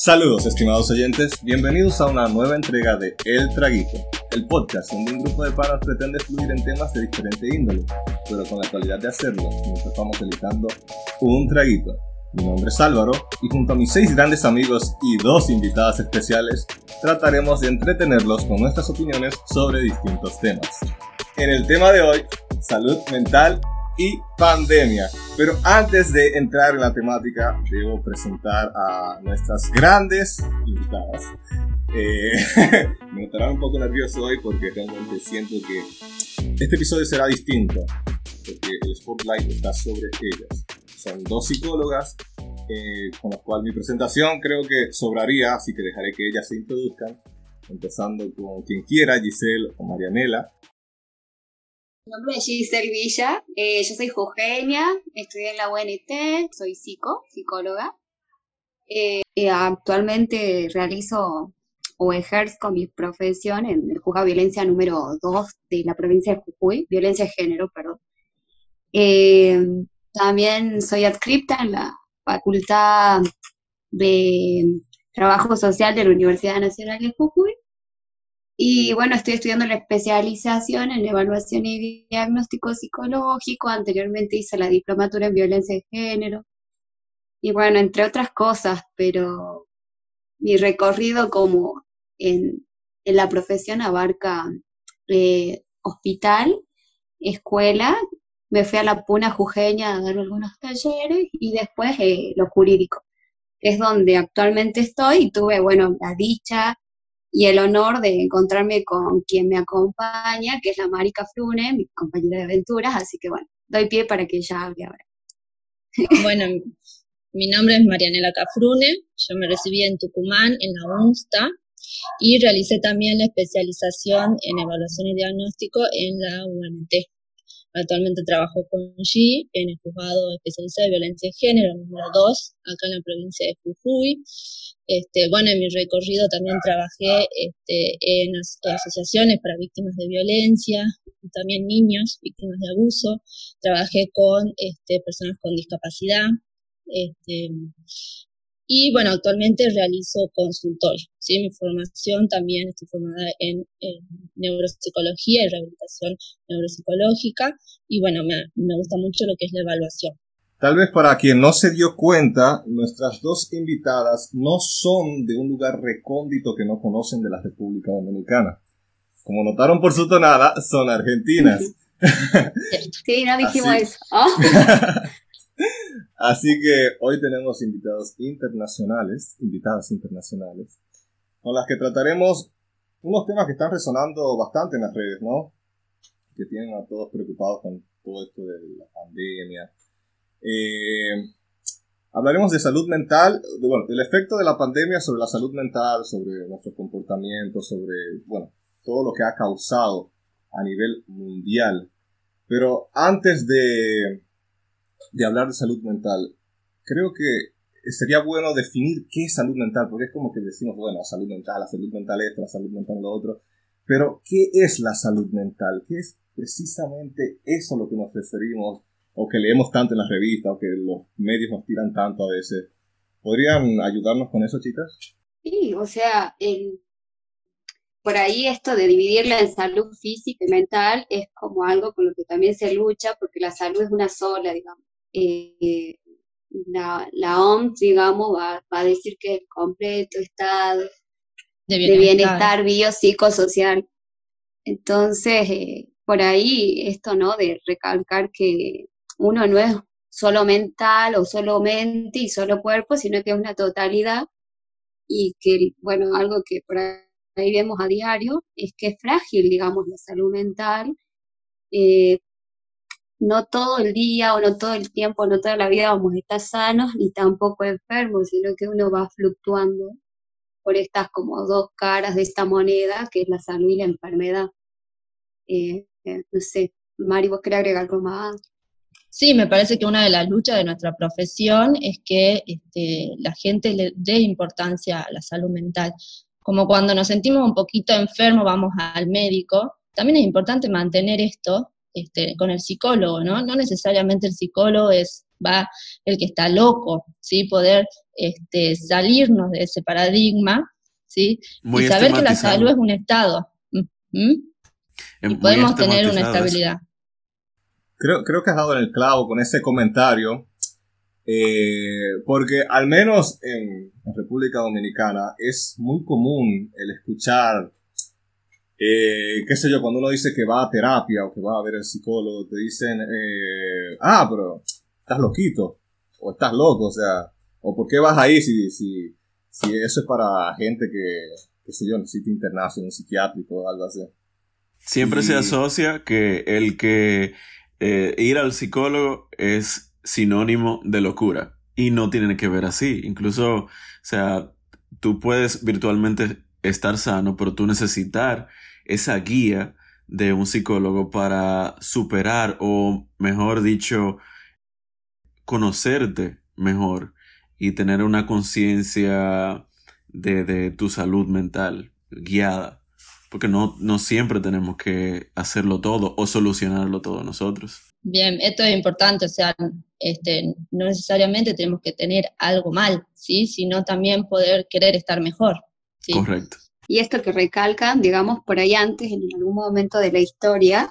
Saludos estimados oyentes, bienvenidos a una nueva entrega de El Traguito, el podcast donde un grupo de panas pretende fluir en temas de diferente índole, pero con la cualidad de hacerlo mientras vamos editando un traguito. Mi nombre es Álvaro y junto a mis seis grandes amigos y dos invitadas especiales trataremos de entretenerlos con nuestras opiniones sobre distintos temas. En el tema de hoy, salud mental y pandemia. Pero antes de entrar en la temática, debo presentar a nuestras grandes invitadas. Eh, me notarán un poco nervioso hoy porque realmente siento que este episodio será distinto, porque el spotlight está sobre ellas. Son dos psicólogas, eh, con las cuales mi presentación creo que sobraría, así que dejaré que ellas se introduzcan, empezando con quien quiera, Giselle o Marianela. Mi nombre es Giselle Villa, eh, yo soy jujeña, estudié en la UNT, soy psico, psicóloga. Eh, actualmente realizo o ejerzo mi profesión en el juzgado violencia número 2 de la provincia de Jujuy, violencia de género, perdón. Eh, también soy adscripta en la Facultad de Trabajo Social de la Universidad Nacional de Jujuy y bueno, estoy estudiando la especialización en evaluación y diagnóstico psicológico. Anteriormente hice la diplomatura en violencia de género. Y bueno, entre otras cosas, pero mi recorrido como en, la profesión abarca eh, hospital, escuela, me fui a la Puna Jujeña a dar algunos talleres y después eh, lo jurídico, es donde actualmente estoy y tuve, bueno, la dicha y el honor de encontrarme con quien me acompaña, que es la Marica Frune, mi compañera de aventuras, así que bueno, doy pie para que ella hable ahora. Bueno, mi nombre es Marianela Cafrune, yo me recibí en Tucumán, en la UNSTA, y realicé también la especialización en evaluación y diagnóstico en la UNT. Actualmente trabajo con G en el juzgado especializado de violencia de género número 2, acá en la provincia de Jujuy. Este, bueno, en mi recorrido también trabajé este, en, asociaciones para víctimas de violencia, también niños víctimas de abuso. Trabajé con este, personas con discapacidad. Este, y bueno, actualmente realizo consultorio. ¿sí? Mi formación también estoy formada en, neuropsicología y rehabilitación neuropsicológica. Y bueno, me, me gusta mucho lo que es la evaluación. Tal vez para quien no se dio cuenta, nuestras dos invitadas no son de un lugar recóndito que no conocen de la República Dominicana. Como notaron por su tonada, son argentinas. Sí, no dijimos eso. Así que hoy tenemos invitados internacionales, invitadas internacionales, con las que trataremos unos temas que están resonando bastante en las redes, ¿no? Que tienen a todos preocupados con todo esto de la pandemia. Eh, hablaremos de salud mental, de, bueno, del efecto de la pandemia sobre la salud mental, sobre nuestro comportamiento, sobre, bueno, todo lo que ha causado a nivel mundial. Pero antes de de hablar de salud mental, creo que sería bueno definir qué es salud mental, porque es como que decimos, bueno, salud mental, la salud mental esto, la salud mental lo otro, pero ¿qué es la salud mental? ¿Qué es precisamente eso a lo que nos referimos, o que leemos tanto en las revistas, o que los medios nos tiran tanto a veces? ¿Podrían ayudarnos con eso, chicas? Sí, o sea, por ahí esto de dividirla en salud física y mental es como algo con lo que también se lucha, porque la salud es una sola, digamos eh, la, la, OMS, digamos, va, a decir que el completo estado de bienestar, biopsicosocial. Entonces, eh, por ahí esto, ¿no? De recalcar que uno no es solo mental o solo mente y solo cuerpo, sino que es una totalidad y que, bueno, algo que por ahí vemos a diario es que es frágil, digamos, la salud mental, eh, no todo el día o no todo el tiempo, no toda la vida vamos a estar sanos ni tampoco enfermos, sino que uno va fluctuando por estas como dos caras de esta moneda, que es la salud y la enfermedad. Eh, eh, no sé, Mari, ¿vos querés agregar algo más? Sí, me parece que una de las luchas de nuestra profesión es que este, la gente le dé importancia a la salud mental. Como cuando nos sentimos un poquito enfermos, vamos al médico. También es importante mantener esto este, con el psicólogo, ¿no? No necesariamente el psicólogo es va el que está loco, ¿sí? Poder este, salirnos de ese paradigma, ¿sí? y saber que la salud es un estado. Y podemos tener una estabilidad. Creo, creo que has dado en el clavo con ese comentario, eh, porque al menos en, República Dominicana es muy común el escuchar, eh, qué sé yo, cuando uno dice que va a terapia o que va a ver el psicólogo, te dicen, eh, ah, pero estás loquito, o estás loco, o sea, o por qué vas ahí si, si, si eso es para gente que, qué sé yo, necesita internarse en un psiquiátrico o algo así. Siempre se asocia que el que eh, ir al psicólogo es sinónimo de locura y no tiene que ver así. Incluso, o sea, tú puedes virtualmente estar sano, pero tú necesitar esa guía de un psicólogo para superar o, mejor dicho, conocerte mejor y tener una conciencia de, de, tu salud mental guiada. Porque no, no siempre tenemos que hacerlo todo o solucionarlo todo nosotros. Bien, esto es importante, o sea, este, no necesariamente tenemos que tener algo mal, ¿sí? Sino también poder querer estar mejor. Correcto. Y esto que recalcan, digamos, por ahí antes, en algún momento de la historia,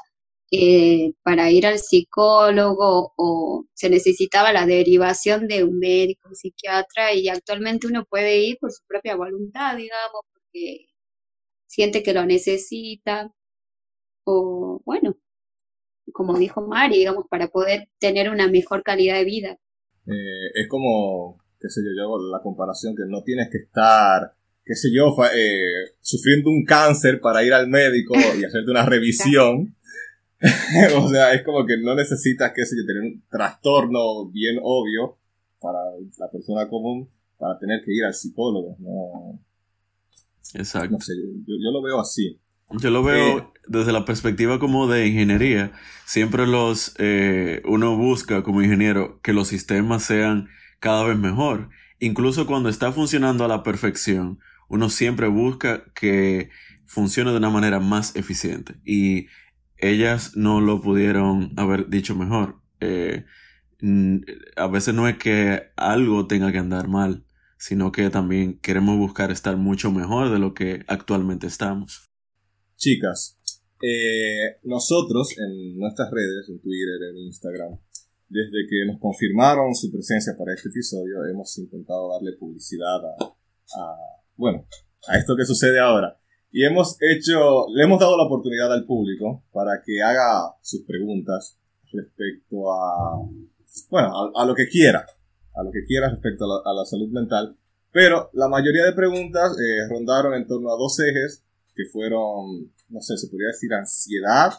eh, para ir al psicólogo o se necesitaba la derivación de un médico, un psiquiatra, y actualmente uno puede ir por su propia voluntad, digamos, porque siente que lo necesita, o bueno, como dijo Mari, digamos, para poder tener una mejor calidad de vida. Eh, es como, qué sé yo, yo hago la comparación que no tienes que estar, qué sé yo, eh, sufriendo un cáncer para ir al médico y hacerte una revisión. o sea, es como que no necesitas, qué sé yo, tener un trastorno bien obvio para la persona común para tener que ir al psicólogo. No, Exacto. No sé, yo lo veo así. Yo lo veo eh, desde la perspectiva como de ingeniería. Siempre los eh, uno busca como ingeniero que los sistemas sean cada vez mejor. Incluso cuando está funcionando a la perfección, uno siempre busca que funcione de una manera más eficiente. Y ellas no lo pudieron haber dicho mejor. Eh, a veces no es que algo tenga que andar mal, sino que también queremos buscar estar mucho mejor de lo que actualmente estamos. Chicas, eh, nosotros en nuestras redes, en Twitter, en Instagram, desde que nos confirmaron su presencia para este episodio, hemos intentado darle publicidad a, bueno, a esto que sucede ahora. Y hemos hecho, le hemos dado la oportunidad al público para que haga sus preguntas respecto a, bueno, a, lo que quiera, a lo que quiera respecto a la, salud mental. Pero la mayoría de preguntas eh, rondaron en torno a dos ejes que fueron, no sé, se podría decir ansiedad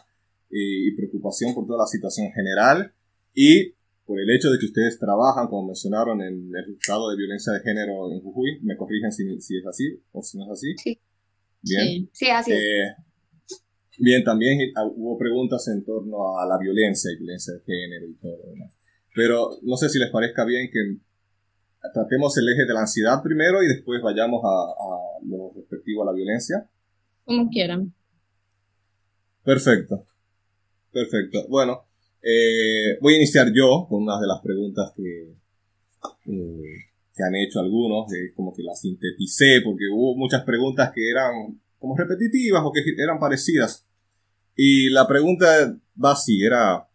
eh, y preocupación por toda la situación general y por el hecho de que ustedes trabajan, como mencionaron, en el estado de violencia de género en Jujuy. ¿Me corrigen si, es así o si no es así? Sí. Bien. Sí, así eh, Bien, también hubo preguntas en torno a la violencia y violencia de género y todo lo demás. Pero no sé si les parezca bien que tratemos el eje de la ansiedad primero y después vayamos a, a lo respectivo a la violencia. Como quieran. Perfecto. Perfecto. Bueno, eh, voy a iniciar yo con una de las preguntas que, eh, que han hecho algunos, como que las sinteticé, porque hubo muchas preguntas que eran como repetitivas o que eran parecidas. Y la pregunta va así, era,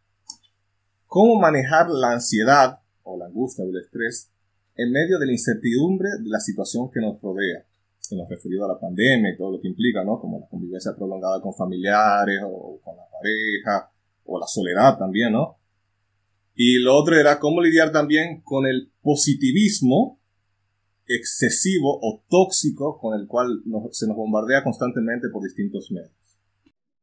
¿cómo manejar la ansiedad o la angustia o el estrés en medio de la incertidumbre de la situación que nos rodea? en lo referido a la pandemia y todo lo que implica, ¿no? Como la convivencia prolongada con familiares o con la pareja o la soledad también, ¿no? Y lo otro era cómo lidiar también con el positivismo excesivo o tóxico con el cual se nos bombardea constantemente por distintos medios.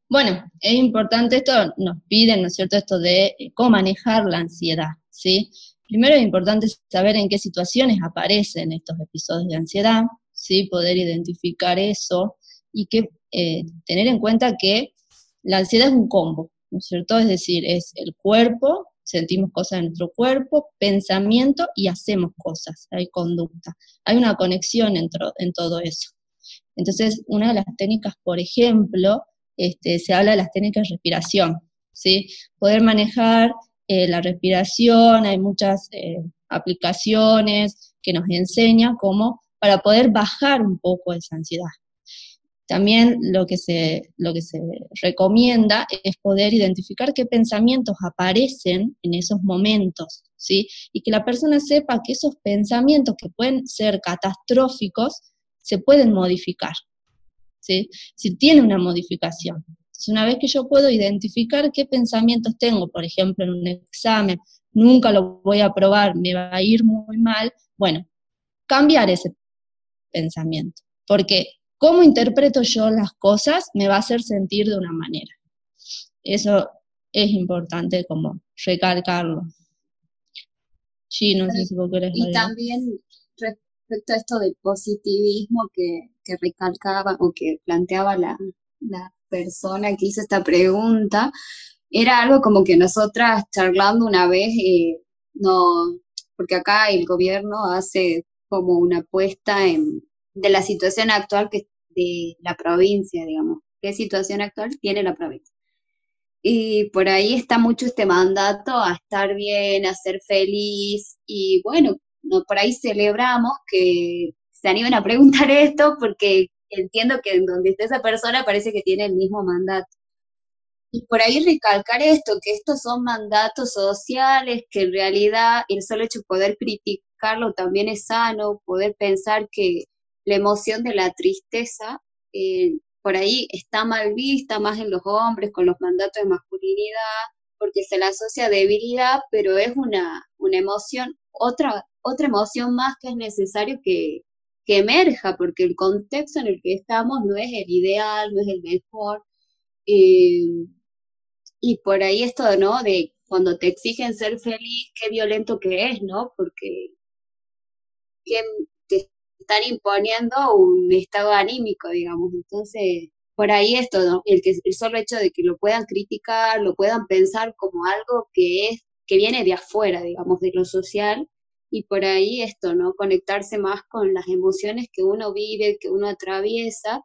Bueno, es importante esto, nos piden, ¿no es cierto?, esto de cómo manejar la ansiedad, ¿sí? Primero es importante saber en qué situaciones aparecen estos episodios de ansiedad, ¿sí? poder identificar eso y que eh, tener en cuenta que la ansiedad es un combo, ¿no es cierto? Es decir, es el cuerpo, sentimos cosas en nuestro cuerpo, pensamiento y hacemos cosas, hay conducta. Hay una conexión en, en todo eso. Entonces, una de las técnicas, por ejemplo, este, se habla de las técnicas de respiración, ¿sí? Poder manejar eh, la respiración, hay muchas eh, aplicaciones que nos enseñan cómo para poder bajar un poco esa ansiedad. También lo que, se, lo que se recomienda es poder identificar qué pensamientos aparecen en esos momentos, ¿sí? Y que la persona sepa que esos pensamientos que pueden ser catastróficos se pueden modificar, ¿sí? Si tiene una modificación. Entonces, una vez que yo puedo identificar qué pensamientos tengo, por ejemplo, en un examen, nunca lo voy a probar, me va a ir muy mal, bueno, cambiar ese pensamiento, porque cómo interpreto yo las cosas me va a hacer sentir de una manera. Eso es importante como recalcarlo. Sí, no sé si vos querés Y también respecto a esto del positivismo que, recalcaba o que planteaba la, persona que hizo esta pregunta, era algo como que nosotras charlando una vez, eh, no, porque acá el gobierno hace como una apuesta en, de la situación actual que de la provincia, digamos, qué situación actual tiene la provincia. Y por ahí está mucho este mandato a estar bien, a ser feliz, y bueno, no, por ahí celebramos que se animen a preguntar esto porque entiendo que en donde esté esa persona parece que tiene el mismo mandato. Y por ahí recalcar esto, que estos son mandatos sociales, que en realidad el solo hecho de poder criticarlo también es sano, poder pensar que la emoción de la tristeza eh, por ahí está mal vista más en los hombres con los mandatos de masculinidad, porque se la asocia a debilidad, pero es una, una emoción, otra, otra emoción más que es necesario que, que emerja, porque el contexto en el que estamos no es el ideal, no es el mejor. Eh, y por ahí esto, ¿no? De cuando te exigen ser feliz, qué violento que es, ¿no? Porque están imponiendo un estado anímico, digamos. Entonces, por ahí esto. El, que, el solo hecho de que lo puedan criticar, lo puedan pensar como algo que es, que viene de afuera, digamos, de lo social, y por ahí esto, ¿no? Conectarse más con las emociones que uno vive, que uno atraviesa,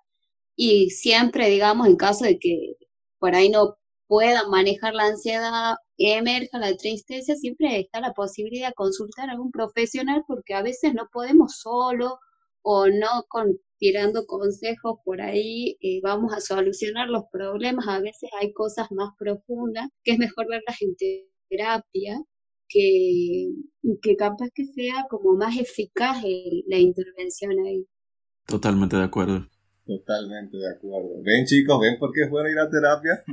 y siempre, digamos, en caso de que por ahí no puedan manejar la ansiedad, emerja la tristeza, siempre está la posibilidad de consultar a algún profesional porque a veces no podemos solo o no con, tirando consejos por ahí eh, vamos a solucionar los problemas. A veces hay cosas más profundas que es mejor verlas en terapia, que, que capaz que sea como más eficaz la intervención ahí. Totalmente de acuerdo. Totalmente de acuerdo. Ven chicos, ven porque es bueno ir a terapia.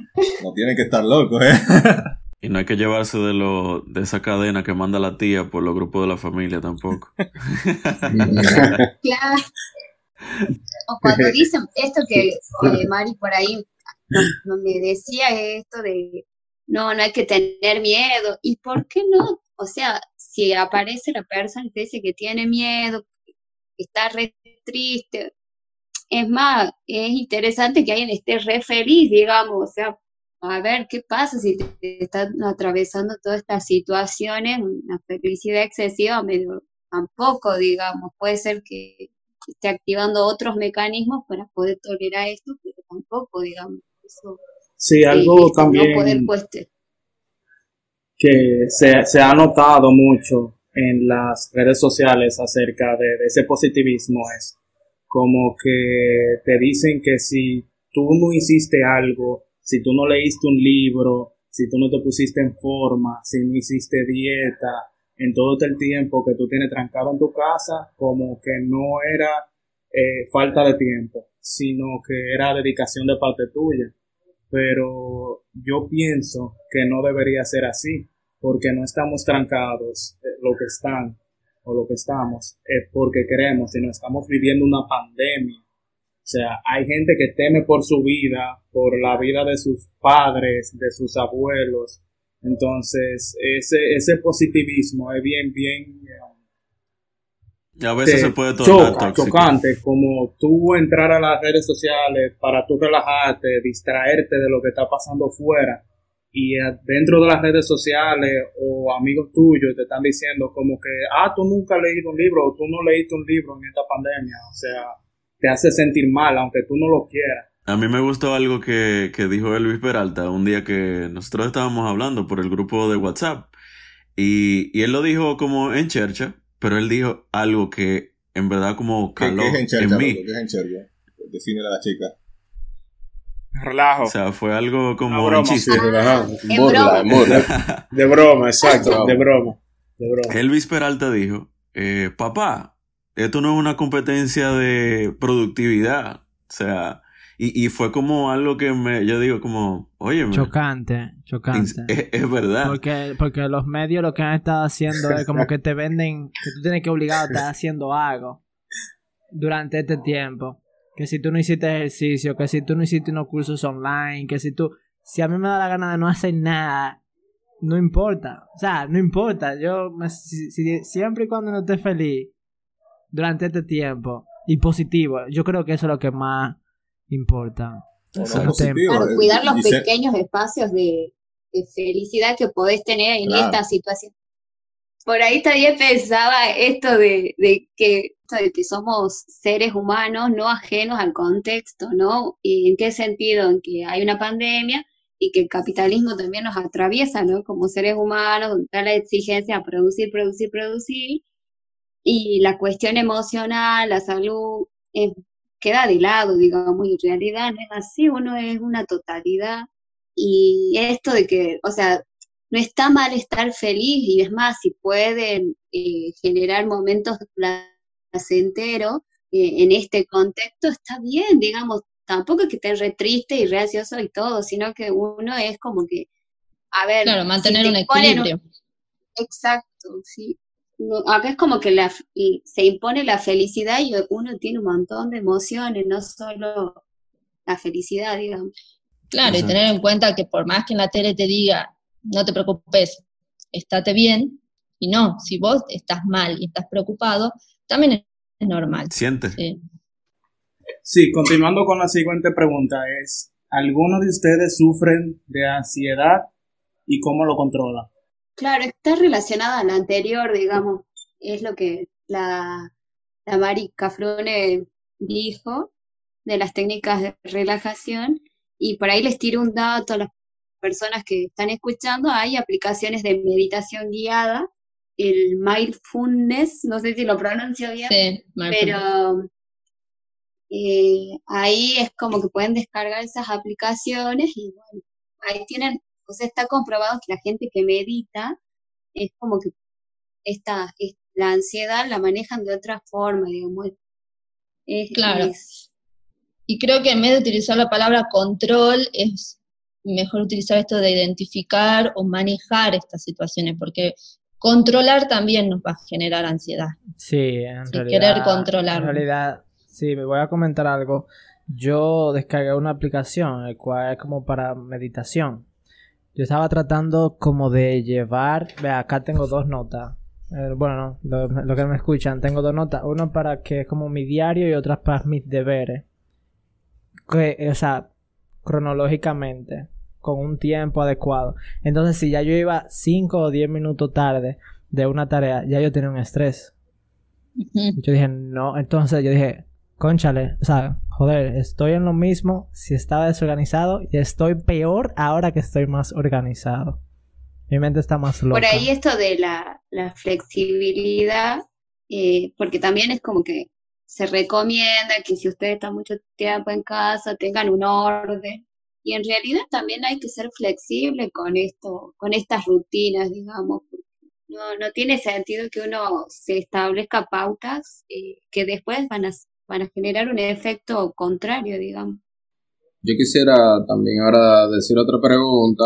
No tienen que estar locos, ¿eh? Y no hay que llevarse de lo de esa cadena que manda la tía por los grupos de la familia tampoco. claro. O cuando dicen esto que eh, Mari por ahí no, me decía esto de no, no hay que tener miedo. ¿Y por qué no? O sea, si aparece la persona que dice que tiene miedo, está re triste, es más, es interesante que alguien esté re feliz, digamos, o sea, a ver qué pasa si te, están atravesando todas estas situaciones, una felicidad excesiva, medio, tampoco, digamos, puede ser que esté activando otros mecanismos para poder tolerar esto, pero tampoco, digamos, eso. Sí, algo también que se, se, ha notado mucho en las redes sociales acerca de, de ese positivismo es como que te dicen que si tú no hiciste algo, si tú no leíste un libro, si tú no te pusiste en forma, si no hiciste dieta, en todo el tiempo que tú tienes trancado en tu casa, como que no era eh, falta de tiempo, sino que era dedicación de parte tuya. Pero yo pienso que no debería ser así, porque no estamos trancados eh, lo que están o lo que estamos, es porque queremos, sino estamos viviendo una pandemia o sea, hay gente que teme por su vida, por la vida de sus padres, de sus abuelos. Entonces, ese, ese positivismo es bien, bien... a veces se puede tornar chocante, como tú entrar a las redes sociales para tú relajarte, distraerte de lo que está pasando fuera y dentro de las redes sociales o amigos tuyos te están diciendo como que, ah, tú nunca has leído un libro o tú no leíste un libro en esta pandemia, o sea, te hace sentir mal, aunque tú no lo quieras. A mí me gustó algo que, que dijo Elvis Peralta un día que nosotros estábamos hablando por el grupo de WhatsApp. Y, y él lo dijo como en chercha, pero él dijo algo que en verdad como caló ¿Qué, qué es en chercha? en mí. loco? ¿Qué es en chercha? Define a la chica. Relajo. O sea, fue algo como un chiste. Sí, relajado. en Burla, broma. en burla. De broma, exacto. Broma. De broma. De broma. Elvis Peralta dijo, eh, papá, esto no es una competencia de productividad. O sea, y, y fue como algo que me, yo digo como, oye, Chocante, chocante. es, es verdad. Porque, porque los medios lo que han estado haciendo es como que te venden que tú tienes que obligado a estar haciendo algo durante este tiempo. Que si tú no hiciste ejercicio, que si tú no hiciste unos cursos online, que si tú... Si a mí me da la gana de no hacer nada, no importa. O sea, no importa. Yo me- si- si- siempre y cuando no esté feliz durante este tiempo y positivo, yo creo que eso es lo que más importa. O positivo, Claro, eh, cuidar los pequeños espacios de, de felicidad que podés tener en Claro. esta situación. Por ahí también pensaba esto de, de que, de que somos seres humanos no ajenos al contexto, ¿no? ¿Y en qué sentido? En que hay una pandemia y que el capitalismo también nos atraviesa, ¿no? Como seres humanos, donde está la exigencia a producir, producir, producir, y la cuestión emocional, la salud, eh, queda de lado, digamos, y en realidad no es así, uno es una totalidad. Y esto de que, o sea, no está mal estar feliz, y es más, si pueden eh, generar momentos placenteros eh, en este contexto, está bien, digamos, tampoco es que esté re triste y re ansioso y todo, sino que uno es como que, a ver, Claro, mantener te un equilibrio. Exacto, sí. No, acá es como que la, se impone la felicidad y uno tiene un montón de emociones, no solo la felicidad, digamos. Claro, y tener en cuenta que por más que en la tele te diga, no te preocupes, estate bien, y no, si vos estás mal y estás preocupado, también es normal. Siente. Sí. Sí, continuando con la siguiente pregunta es, ¿algunos de ustedes sufren de ansiedad y cómo lo controlan? Claro, está relacionada a la anterior, digamos, es lo que la, la Mari Cafrune dijo de las técnicas de relajación, y por ahí les tiro un dato a las personas que están escuchando, hay aplicaciones de meditación guiada, el mindfulness, no sé si lo pronuncio bien, Sí, pero eh, ahí es como que pueden descargar esas aplicaciones y bueno, ahí tienen, o sea, está comprobado que la gente que medita es como que esta, es- la ansiedad la manejan de otra forma, digamos. Es, Claro. es- Y creo que en vez de utilizar la palabra control, es mejor utilizar esto de identificar o manejar estas situaciones, porque controlar también nos va a generar ansiedad. Sí, en realidad. querer controlarlo. En realidad, sí, me voy a comentar algo. Yo descargué una aplicación, el cual es como para meditación. Yo estaba tratando como de llevar. Vea, acá tengo dos notas. Eh, bueno, no, lo, lo que me escuchan, tengo dos notas. Uno para que es como mi diario y otra para mis deberes. Que, o sea, cronológicamente, con un tiempo adecuado. Entonces, si ya yo iba 5 o 10 minutos tarde de una tarea, ya yo tenía un estrés. Yo dije, no, entonces yo dije, conchale, o sea, joder, estoy en lo mismo si estaba desorganizado y estoy peor ahora que estoy más organizado. Mi mente está más loca. por ahí esto de la, la flexibilidad, eh, porque también es como que se recomienda que si ustedes están mucho tiempo en casa, tengan un orden. Y en realidad también hay que ser flexible con esto, con estas rutinas, digamos. No, no tiene sentido que uno se establezca pautas eh, que después van a, van a generar un efecto contrario, digamos. Yo quisiera también ahora decir otra pregunta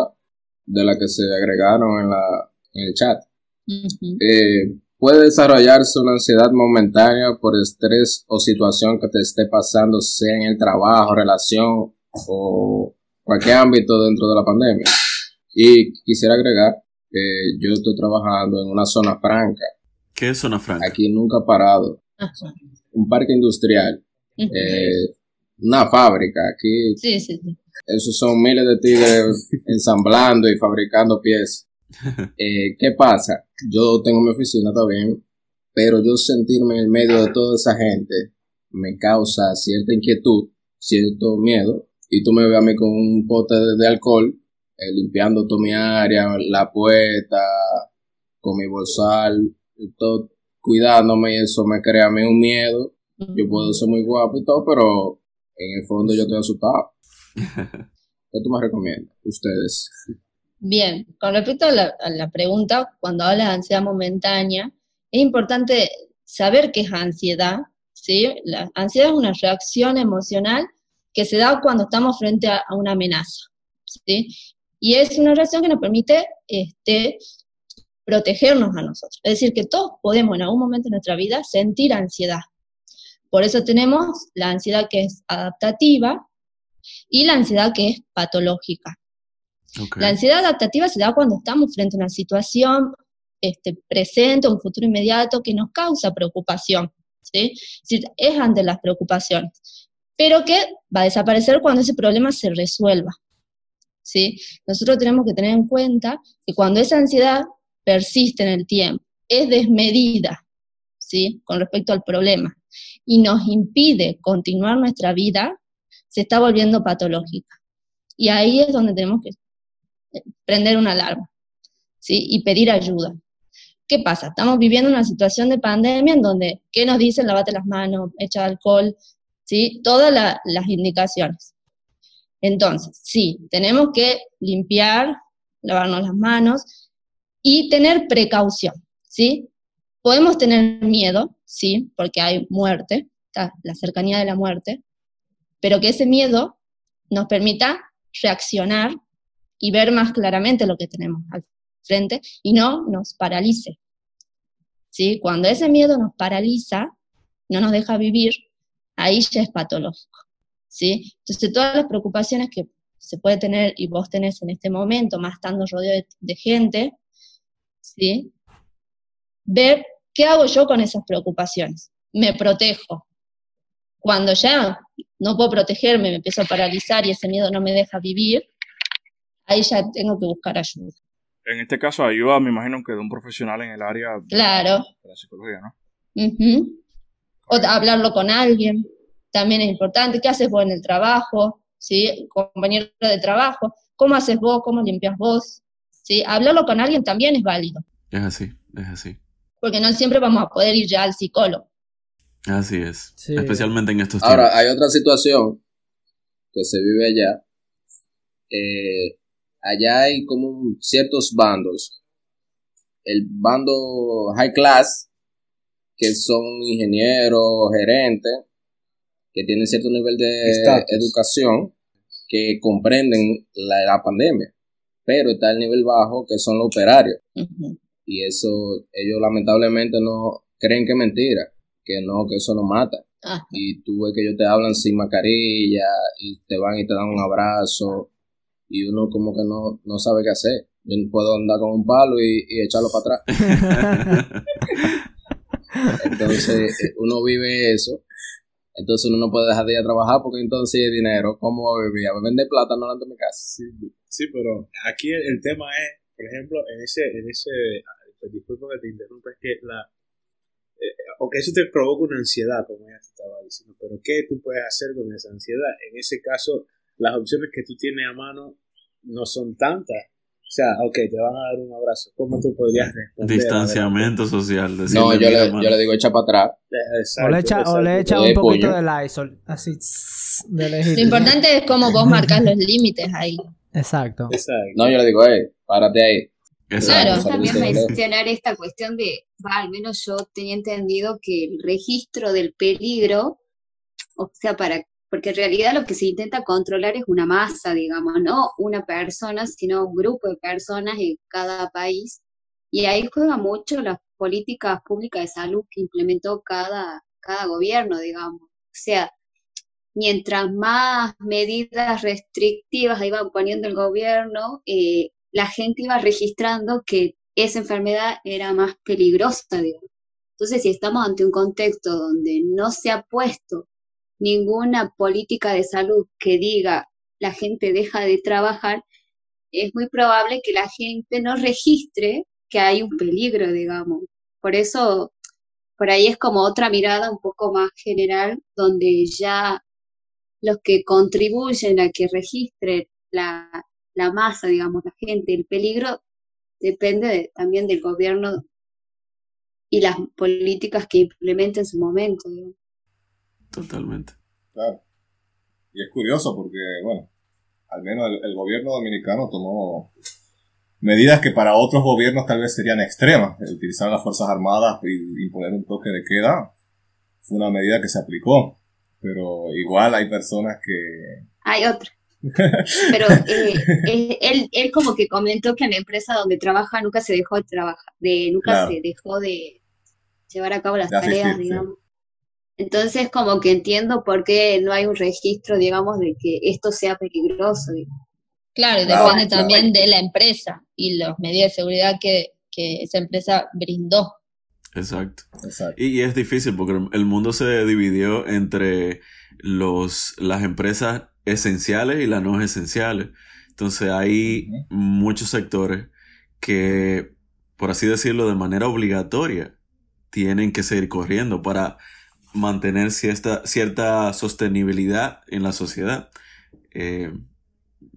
de la que se agregaron en, la, en el chat. Eh, ¿Puede desarrollarse una ansiedad momentánea por estrés o situación que te esté pasando, sea en el trabajo, relación o cualquier ámbito dentro de la pandemia? Y quisiera agregar que yo estoy trabajando en una zona franca, ¿Qué es zona franca? aquí nunca ha parado, Ajá. un parque industrial, eh, una fábrica, aquí Sí, sí, sí. esos son miles de tigres ensamblando y fabricando piezas. Eh, ¿Qué pasa? Yo tengo mi oficina también, pero yo sentirme en el medio de toda esa gente me causa cierta inquietud cierto miedo y tú me ves a mí con un pote de, alcohol, eh, limpiando toda mi área, la puerta, con mi bolsal, todo cuidándome y eso me crea a mí un miedo. Yo puedo ser muy guapo y todo, pero en el fondo yo estoy asustado. ¿Qué tú me recomiendas? Ustedes. Bien, con respecto a la, a la pregunta, cuando hablas de ansiedad momentánea, es importante saber qué es ansiedad, ¿sí? La ansiedad es una reacción emocional que se da cuando estamos frente a, una amenaza, ¿sí? Y es una reacción que nos permite este, protegernos a nosotros. Es decir, que todos podemos en algún momento de nuestra vida sentir ansiedad. Por eso tenemos la ansiedad que es adaptativa y la ansiedad que es patológica. La ansiedad adaptativa se da cuando estamos frente a una situación este, presente, un futuro inmediato que nos causa preocupación. ¿sí? Es ante las preocupaciones, pero que va a desaparecer cuando ese problema se resuelva. ¿sí? Nosotros tenemos que tener en cuenta que cuando esa ansiedad persiste en el tiempo, es desmedida ¿sí? con respecto al problema y nos impide continuar nuestra vida, se está volviendo patológica. Y ahí es donde tenemos que eh, prender una alarma ¿sí? y pedir ayuda. ¿Qué pasa? Estamos viviendo una situación de pandemia en donde, ¿qué nos dicen? Lavate las manos, echa alcohol, ¿sí? Todas las indicaciones. Entonces, sí, tenemos que limpiar, lavarnos las manos y tener precaución, ¿sí? Podemos tener miedo, sí, porque hay muerte, la cercanía de la muerte, pero que ese miedo nos permita reaccionar y ver más claramente lo que tenemos al frente y no nos paralice. ¿Sí? Cuando ese miedo nos paraliza, no nos deja vivir, ahí ya es patológico. ¿sí? Entonces, todas las preocupaciones que se puede tener y vos tenés en este momento, más estando rodeado de, gente, ¿sí? ver qué hago yo con esas preocupaciones. Me protejo. Cuando ya no puedo protegerme, me empiezo a paralizar y ese miedo no me deja vivir, ahí ya tengo que buscar ayuda en este caso ayuda, me imagino que de un profesional en el área claro. de la psicología, ¿no? O hablarlo con alguien, también es importante. ¿Qué haces vos en el trabajo? ¿Sí? Compañero de trabajo. ¿Cómo haces vos? ¿Cómo limpias vos? ¿Sí? Hablarlo con alguien también es válido. Es así, es así. Porque no siempre vamos a poder ir ya al psicólogo. Así es. Especialmente en estos tiempos. Ahora, hay otra situación que se vive allá. Eh, allá hay como ciertos bandos. El bando high class, que son ingenieros, gerentes, que tienen cierto nivel de educación, que comprenden la, pandemia. Pero está el nivel bajo, que son los operarios. Y eso, ellos lamentablemente no creen que es mentira, que no, que eso no mata. Y tú ves que ellos te hablan sin mascarilla y te van y te dan un abrazo y uno como que no, no sabe qué hacer. Yo no puedo andar con un palo y, echarlo para atrás. entonces uno vive eso. Entonces uno no puede dejar de ir a trabajar porque entonces hay dinero. ¿Cómo va a vivir? ¿A vender plata no de mi casa? Sí, pero aquí el, tema es, por ejemplo, en ese, en ese, pues, disculpa que te interrumpa, es que la, eh, aunque eso te provoca una ansiedad, como ya te estaba diciendo, pero ¿qué tú puedes hacer con esa ansiedad? En ese caso, las opciones que tú tienes a mano no son tantas. O sea, ok, te van a dar un abrazo. ¿Cómo tú podrías responder? Distanciamiento social. No, yo le, yo le, digo echa para atrás. o le echa, o le echa un poquito de Lysol. Así. De Lo importante es cómo vos marcas los límites ahí. Exacto. Exacto. No, yo le digo, hey, párate ahí. Claro, también mencionar esta cuestión de, al menos yo tenía entendido que el registro del peligro, o sea, para porque en realidad lo que se intenta controlar es una masa, digamos, no una persona, sino un grupo de personas en cada país. Y ahí juega mucho las políticas públicas de salud que implementó cada, cada gobierno, digamos. O sea, mientras más medidas restrictivas iba poniendo el gobierno, eh, la gente iba registrando que esa enfermedad era más peligrosa, digamos. Entonces, si estamos ante un contexto donde no se ha puesto ninguna política de salud que diga la gente deja de trabajar, es muy probable que la gente no registre que hay un peligro, digamos. Por eso, por ahí es como otra mirada un poco más general, donde ya los que contribuyen a que registre la, la masa, digamos, la gente, el peligro depende también del gobierno y las políticas que implemente en su momento. Totalmente. Claro. Y es curioso porque, bueno, al menos el, gobierno dominicano tomó medidas que para otros gobiernos tal vez serían extremas. utilizar las Fuerzas Armadas y imponer un toque de queda fue una medida que se aplicó. Pero igual hay personas que... Hay otra. Pero eh, eh, él, él como que comentó que en la empresa donde trabaja nunca se dejó de trabajar, de, nunca se dejó de llevar a cabo las tareas, digamos. Entonces como que entiendo por qué no hay un registro, digamos, de que esto sea peligroso. Claro, y depende también de la empresa y las medidas de seguridad que, que esa empresa brindó. Exacto. Exacto. Y, es difícil porque el mundo se dividió entre los, las empresas esenciales y las no esenciales. Entonces hay muchos sectores que, por así decirlo, de manera obligatoria, tienen que seguir corriendo para mantener cierta, cierta sostenibilidad en la sociedad. Eh,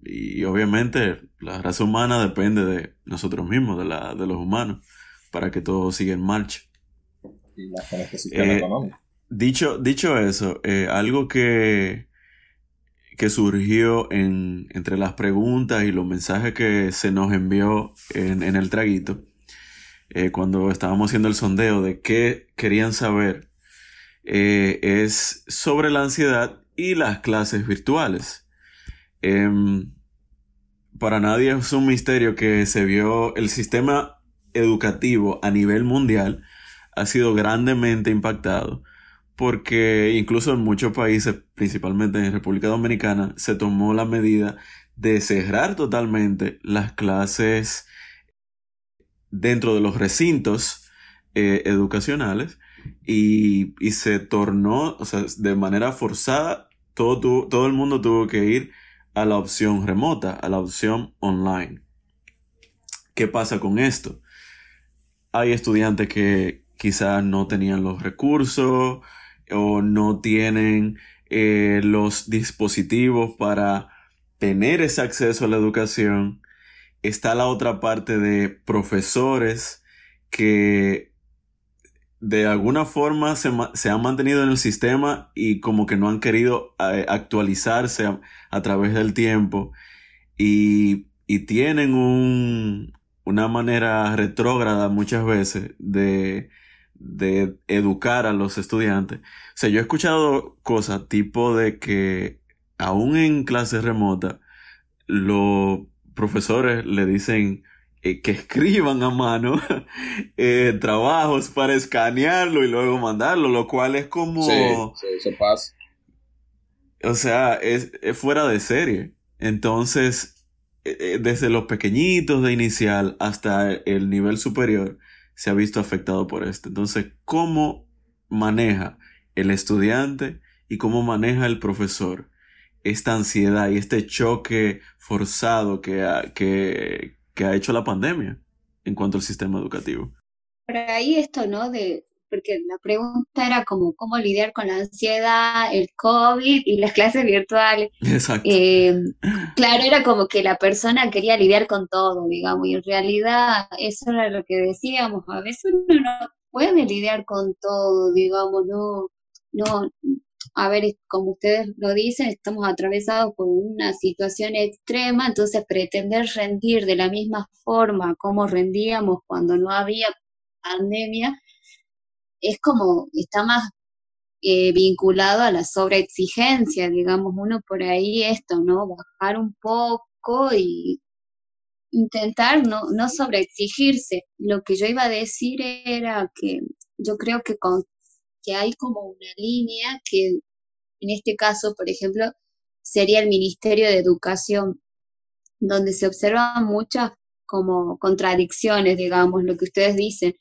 y obviamente la raza humana depende de nosotros mismos, de, la, de los humanos, para que todo siga en marcha. Y este sistema eh. Dicho, dicho eso, eh, algo que, que surgió en, entre las preguntas y los mensajes que se nos envió en, el traguito, eh, cuando estábamos haciendo el sondeo de qué querían saber, eh, es sobre la ansiedad y las clases virtuales. Em, para nadie es un misterio que se vio el sistema educativo a nivel mundial ha sido grandemente impactado porque incluso en muchos países, principalmente en República Dominicana, se tomó la medida de cerrar totalmente las clases dentro de los recintos eh, educacionales y, se tornó, o sea, de manera forzada, todo, todo el mundo tuvo que ir a la opción remota, a la opción online. ¿Qué pasa con esto? Hay estudiantes que quizás no tenían los recursos, o no tienen eh, los dispositivos para tener ese acceso a la educación. Está la otra parte de profesores que de alguna forma se, han mantenido en el sistema y como que no han querido eh, actualizarse a, través del tiempo y, y tienen un, una manera retrógrada muchas veces de de educar a los estudiantes. O sea, yo he escuchado cosas tipo de que aún en clases remotas, los profesores le dicen eh, que escriban a mano eh, trabajos para escanearlo y luego mandarlo, lo cual es como... Sí, eso pasa. O sea, es, fuera de serie. Entonces, eh, desde los pequeñitos de inicial hasta el nivel superior, se ha visto afectado por esto. Entonces, ¿cómo maneja el estudiante y cómo maneja el profesor esta ansiedad y este choque forzado que ha, que, ha hecho la pandemia en cuanto al sistema educativo? Por ahí esto, ¿no? De, porque la pregunta era como cómo lidiar con la ansiedad, el COVID y las clases virtuales. Exacto. Eh, claro, era como que la persona quería lidiar con todo, digamos, y en realidad eso era lo que decíamos, a veces uno no puede lidiar con todo, digamos, no, no, a ver, como ustedes lo dicen, estamos atravesados por una situación extrema, entonces pretender rendir de la misma forma como rendíamos cuando no había pandemia, es como, está más eh, vinculado a la sobreexigencia, digamos, uno por ahí esto, ¿no? Bajar un poco y intentar no, no sobreexigirse. Lo que yo iba a decir era que yo creo que, con, que hay como una línea que en este caso, por ejemplo, sería el Ministerio de Educación, donde se observan muchas como contradicciones, digamos, lo que ustedes dicen.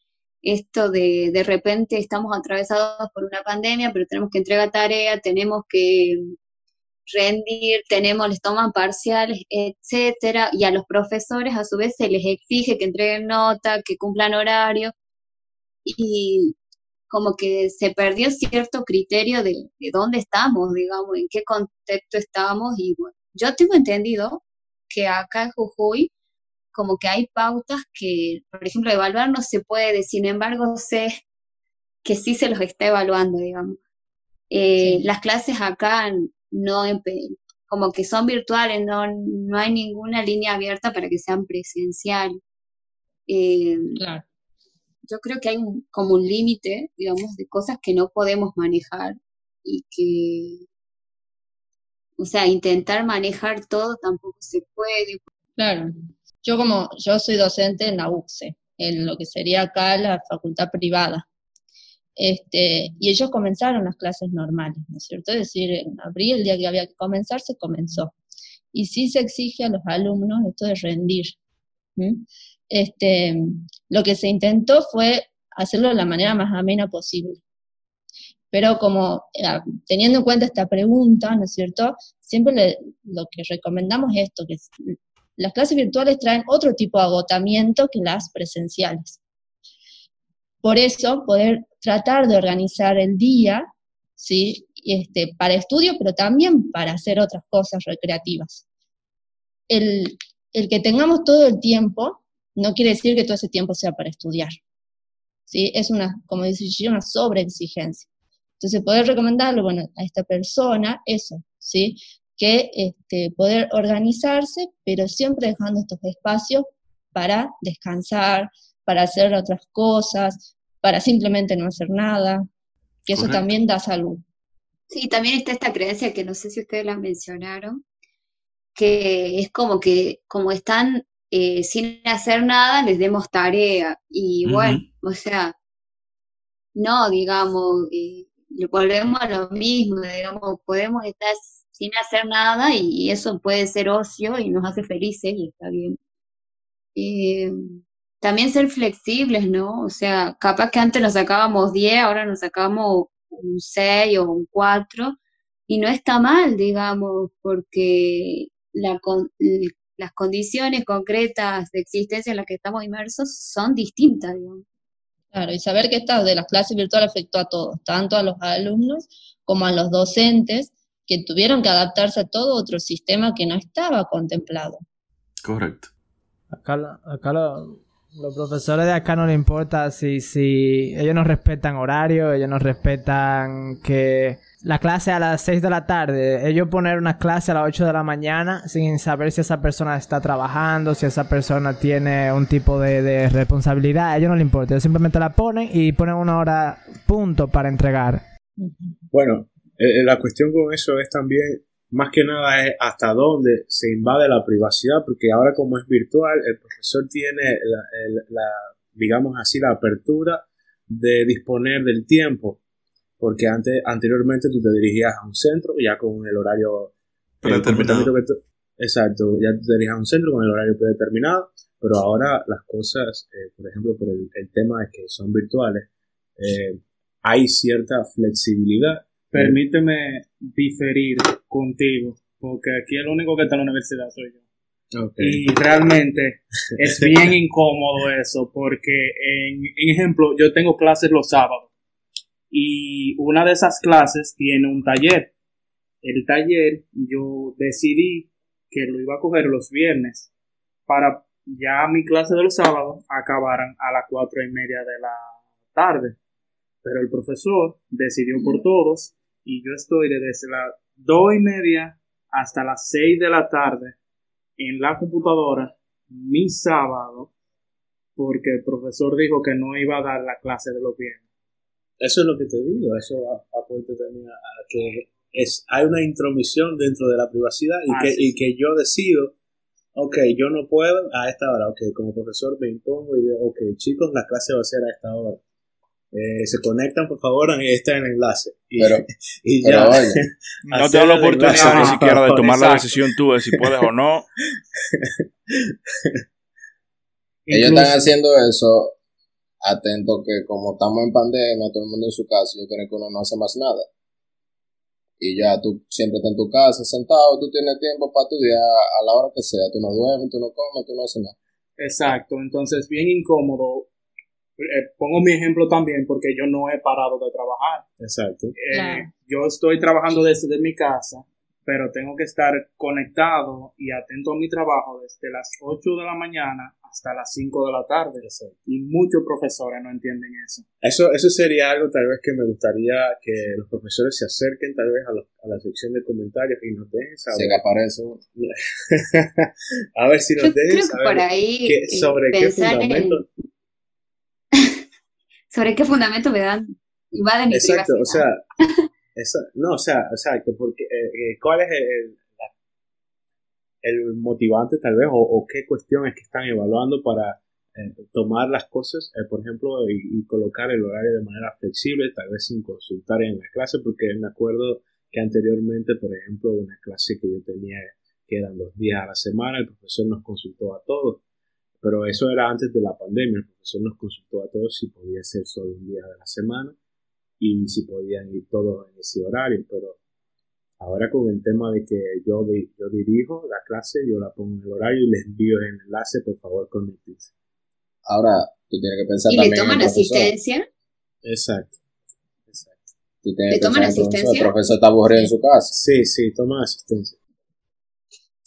Esto de de repente estamos atravesados por una pandemia, pero tenemos que entregar tareas, tenemos que rendir, tenemos, les toman parciales, etcétera, y a los profesores a su vez se les exige que entreguen nota, que cumplan horario, y como que se perdió cierto criterio de, de dónde estamos, digamos, en qué contexto estamos. Y bueno, yo tengo entendido que acá en Jujuy, como que hay pautas que, por ejemplo, evaluar no se puede, sin embargo, sé que sí se los está evaluando, digamos. Eh, Las clases acá no, como que son virtuales, no, no hay ninguna línea abierta para que sean presenciales. Eh, Claro. Yo creo que hay un, como un límite, digamos, de cosas que no podemos manejar y que, o sea, intentar manejar todo tampoco se puede. Claro. Yo como, yo soy docente en la UCSE, en lo que sería acá la facultad privada. Este, y ellos comenzaron las clases normales, ¿no es cierto? Es decir, en abril, el día que había que comenzar, se comenzó. Y sí se exige a los alumnos esto de rendir. ¿m? Este, lo que se intentó fue hacerlo de la manera más amena posible. Pero como eh, teniendo en cuenta esta pregunta, ¿no es cierto? Siempre lo que recomendamos es esto, que las clases virtuales traen otro tipo de agotamiento que las presenciales. Por eso, poder tratar de organizar el día, ¿sí? Este, para estudio, pero también para hacer otras cosas recreativas. El que tengamos todo el tiempo no quiere decir que todo ese tiempo sea para estudiar. ¿sí? Es una, como dice Gigi, una sobreexigencia. Entonces, poder recomendarle, bueno, a esta persona eso, ¿sí? Que este, poder organizarse, pero siempre dejando estos espacios para descansar, para hacer otras cosas, para simplemente no hacer nada, que eso Correcto. también da salud. Sí, también está esta creencia que no sé si ustedes la mencionaron, que es como que como están eh, sin hacer nada, les demos tarea. Y bueno, o sea, no, digamos, eh, volvemos a lo mismo, digamos, podemos estar sin hacer nada y, eso puede ser ocio y nos hace felices y está bien. Eh, también ser flexibles, ¿no? O sea, capaz que antes nos sacábamos 10, ahora nos sacamos un 6 o un 4 y no está mal, digamos, porque la con- l- las condiciones concretas de existencia en las que estamos inmersos son distintas, digamos. Claro, y saber que esta de las clases virtuales afectó a todos, tanto a los alumnos como a los docentes, que tuvieron que adaptarse a todo otro sistema que no estaba contemplado. Correcto. Acá, acá lo- los profesores de acá no le importa si, si ellos no respetan horario, ellos no respetan que la clase a las 6 de la tarde, ellos poner una clase a las 8 de la mañana sin saber si esa persona está trabajando, si esa persona tiene un tipo de, responsabilidad, a ellos no le importa, ellos simplemente la ponen y ponen una hora punto para entregar. Bueno, eh, eh, la cuestión con eso es también, más que nada, es hasta dónde se invade la privacidad, porque ahora como es virtual, el profesor tiene la, el- la, digamos así, la apertura de disponer del tiempo, porque antes, anteriormente tú te dirigías a un centro ya con el horario Predeterminado. exacto, ya tú te dirigías a un centro con el horario predeterminado, pero ahora las cosas, eh, por ejemplo, por el, el tema de que son virtuales, eh, hay cierta flexibilidad Permíteme diferir contigo, porque aquí el único que está en la universidad soy yo. Y realmente es bien incómodo eso, porque en, en ejemplo, yo tengo clases los sábados y una de esas clases tiene un taller. El taller yo decidí que lo iba a coger los viernes para ya mi clase de los sábados acabaran a las cuatro y media de la tarde. Pero el profesor decidió por todos y yo estoy desde las dos y media hasta las seis de la tarde en la computadora mi sábado porque el profesor dijo que no iba a dar la clase de los viernes. Eso es lo que te digo, eso aporta también a, a que es, hay una intromisión dentro de la privacidad y, Ah, que, sí, y que yo decido, ok, yo no puedo a esta hora, ok, como profesor me impongo y digo, ok, chicos, la clase va a ser a esta hora. Eh, se conectan, por favor, ahí está el enlace. Y, Pero- y Pero ya. oye, No te da la oportunidad enlace. ni siquiera de tomar la decisión tú de si puedes o no. ellos Incluso- están haciendo eso atento que como estamos en pandemia, todo el mundo en su casa, yo creo que uno no hace más nada. Y ya tú siempre estás en tu casa sentado, tú tienes tiempo para estudiar a la hora que sea, tú no duermes, tú no comes, tú no haces nada. Exacto, entonces bien incómodo eh, pongo mi ejemplo también porque yo no he parado de trabajar. Exacto. Eh, Claro. Yo estoy trabajando desde mi casa, pero tengo que estar conectado y atento a mi trabajo desde las 8 de la mañana hasta las 5 de la tarde. Y muchos profesores no entienden eso. Eso, eso sería algo tal vez que me gustaría que los profesores se acerquen tal vez a, los- a la sección de comentarios y nos dejen Se saber. que aparece. a ver si nos Yo dejen saber por ahí qué- sobre qué en- fundamento. sobre qué fundamento me dan invaden mi Exacto, o sea, esa- no, o sea, exacto, porque eh, eh, ¿cuál es el, el motivante tal vez o, qué cuestiones que están evaluando para eh, tomar las cosas, eh, por ejemplo, y, y colocar el horario de manera flexible, tal vez sin consultar en la clase, porque me acuerdo que anteriormente, por ejemplo, una clase que yo tenía que eran dos días a la semana, el profesor nos consultó a todos, pero eso era antes de la pandemia, el profesor nos consultó a todos si podía ser solo un día de la semana y si podían ir todos en ese horario, pero ahora con el tema de que yo, di- yo dirijo la clase, yo la pongo en el horario y les envío el enlace, por favor, conéctense. Ahora, tú tienes que pensar y le también en toman el profesor. asistencia. Exacto. Exacto. Tú tienes ¿Le que toman profesor. asistencia? El profesor está aburrido en su casa. Sí, sí, toma asistencia.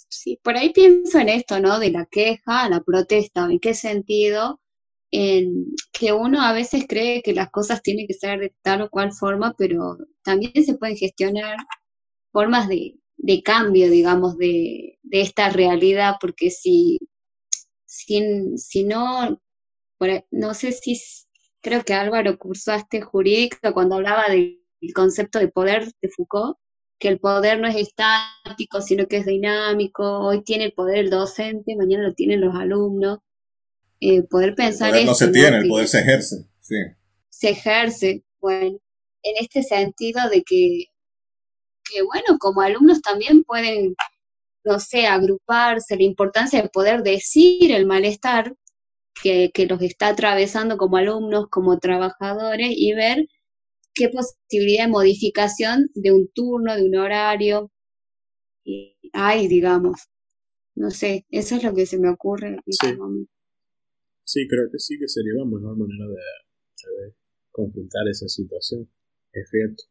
Sí, por ahí pienso en esto, ¿no? De la queja, la protesta. ¿En qué sentido? En que uno a veces cree que las cosas tienen que ser de tal o cual forma, pero también se pueden gestionar formas de, de cambio, digamos, de, de esta realidad, porque si, si, si no, por ahí- no sé si, creo que Álvaro cursaste jurídica cuando hablaba del concepto de poder de Foucault, que el poder no es estático, sino que es dinámico. Hoy tiene el poder el docente, mañana lo tienen los alumnos. Eh, poder El pensar poder no esto, se tiene, el poder se ejerce. Sí. se ejerce, bueno, en este sentido de que, que, bueno, como alumnos también pueden, no sé, agruparse, la importancia de poder decir el malestar que, que los está atravesando como alumnos, como trabajadores, y ver qué posibilidad de modificación de un turno, de un horario y hay, digamos. No sé, eso es lo que se me ocurre en este Sí. momento. Sí, creo que sí que sería la mejor manera de, de confrontar esa situación. Es cierto.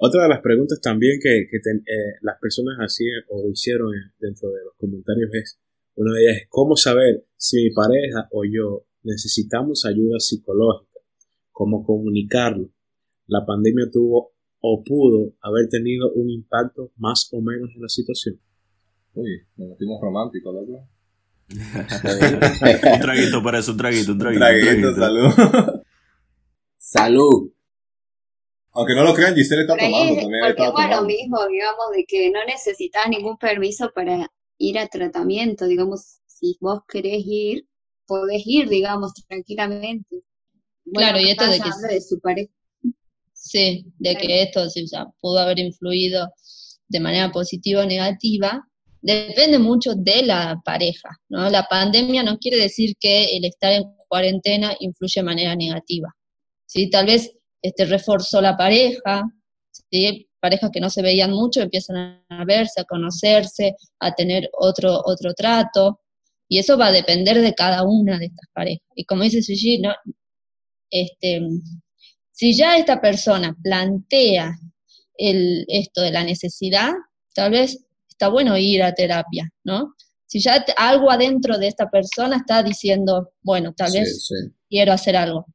Otra de las preguntas también que, que ten- eh, las personas hacían o hicieron en- dentro de los comentarios es, una de ellas es cómo saber si mi pareja o yo necesitamos ayuda psicológica, cómo comunicarlo. La pandemia tuvo o pudo haber tenido un impacto más o menos en la situación. Uy, nos metimos románticos, loco. Un traguito para eso, un traguito, un Un traguito. un traguito, traguito. salud. Salud. Aunque no lo crean, Giselle está tomando es- también. porque Está bueno, lo tomando. mismo, digamos, de que no necesitas ningún permiso para ir a tratamiento, digamos, si vos querés ir, podés ir, digamos, tranquilamente. Bueno, Claro, y esto de que- de su pareja. Sí, de que esto sí, o sea, pudo haber influido de manera positiva o negativa, depende mucho de la pareja, ¿no? La pandemia no quiere decir que el estar en cuarentena influye de manera negativa, ¿sí? Tal vez este, reforzó la pareja, ¿sí? Parejas que no se veían mucho empiezan a verse, a conocerse, a tener otro, otro trato, y eso va a depender de cada una de estas parejas. Y como dice Suji, ¿no? Este, si ya esta persona plantea el, esto de la necesidad, tal vez está bueno ir a terapia, ¿no? Si ya algo adentro de esta persona está diciendo, bueno, tal Sí, vez sí. quiero hacer algo.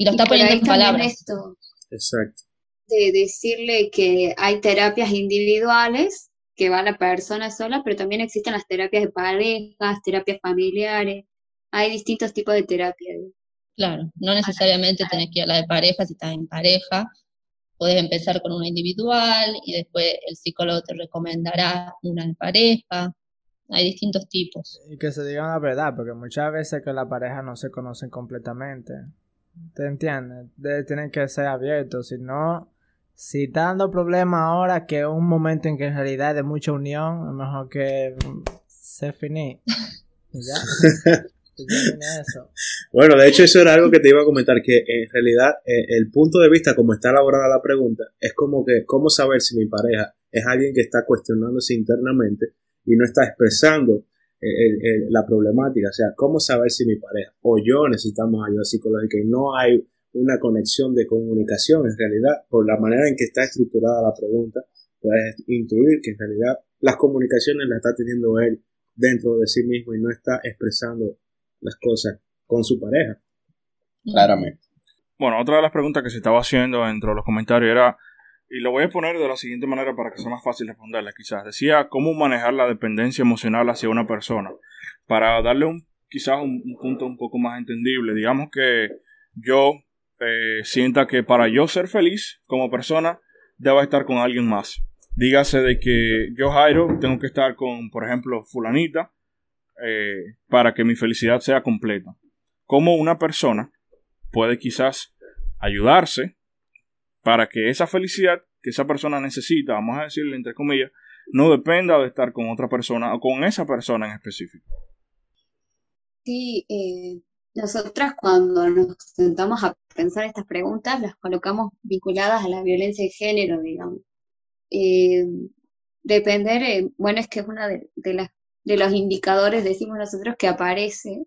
Y lo Y está poniendo en palabras. esto Exacto. de decirle que hay terapias individuales que va la persona sola, pero también existen las terapias de parejas, terapias familiares, hay distintos tipos de terapias. Claro, no necesariamente tenés que ir a la de pareja si estás en pareja. Podés empezar con una individual y después el psicólogo te recomendará una de pareja. Hay distintos tipos. Y que se digan la verdad, porque muchas veces que la pareja no se conocen completamente. ¿Te entiendes? De- tienen que ser abiertos, si no, si está dando problemas ahora, que es un momento en que en realidad es de mucha unión, es mejor que mm, se finí. Ya. Eso. Bueno, de hecho eso era algo que te iba a comentar, que en realidad eh, el punto de vista como está elaborada la pregunta es como que, ¿cómo saber si mi pareja es alguien que está cuestionándose internamente y no está expresando el- el- la problemática, o sea, cómo saber si mi pareja o yo necesitamos ayuda psicológica y no hay una conexión de comunicación en realidad, por la manera en que está estructurada la pregunta, puedes intuir que en realidad las comunicaciones las está teniendo él dentro de sí mismo y no está expresando las cosas con su pareja. Claramente. Bueno, otra de las preguntas que se estaba haciendo dentro de los comentarios era, y lo voy a poner de la siguiente manera para que sea más fácil responderla quizás, decía cómo manejar la dependencia emocional hacia una persona. Para darle un, quizás un, un punto un poco más entendible, digamos que yo eh, sienta que para yo ser feliz como persona, debo estar con alguien más. Dígase de que yo, Jairo, tengo que estar con, por ejemplo, fulanita, eh, para que mi felicidad sea completa. Como una persona puede quizás ayudarse para que esa felicidad que esa persona necesita, vamos a decirle entre comillas, no dependa de estar con otra persona o con esa persona en específico. Sí, eh, nosotras cuando nos sentamos a pensar estas preguntas las colocamos vinculadas a la violencia de género, digamos. Eh, depender, eh, bueno, es que es uno de, de de los indicadores, decimos nosotros, que aparece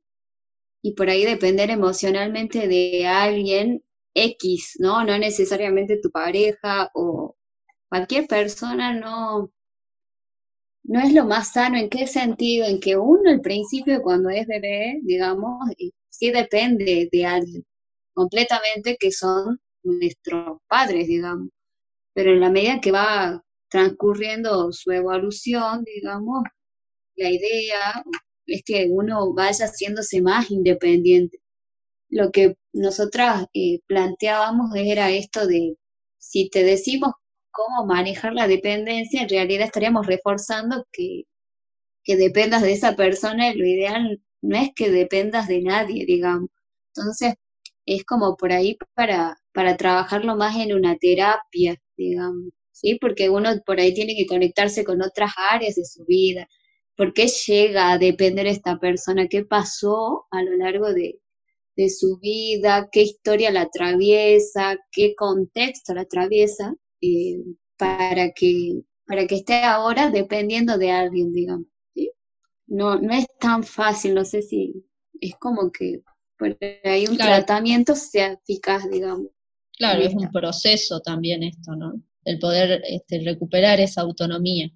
y por ahí depender emocionalmente de alguien X, ¿no? No necesariamente tu pareja o cualquier persona, no, no es lo más sano. ¿En qué sentido? En que uno al principio, cuando es bebé, digamos, eh, sí depende de alguien completamente que son nuestros padres, digamos. Pero en la medida que va transcurriendo su evolución, digamos, la idea es que uno vaya haciéndose más independiente. Lo que nosotras eh, planteábamos era esto de, si te decimos cómo manejar la dependencia, en realidad estaríamos reforzando que, que dependas de esa persona lo ideal no es que dependas de nadie, digamos. Entonces, es como por ahí para, para trabajarlo más en una terapia, digamos, ¿sí? Porque uno por ahí tiene que conectarse con otras áreas de su vida. ¿Por qué llega a depender esta persona? ¿Qué pasó a lo largo de, de su vida? ¿Qué historia la atraviesa? ¿Qué contexto la atraviesa? eh, para que, para que esté ahora dependiendo de alguien, digamos. ¿sí? No, no es tan fácil, no sé si es como que por ahí un Claro. tratamiento sea eficaz, digamos. Claro, es un proceso también esto, ¿no? El poder este, recuperar esa autonomía.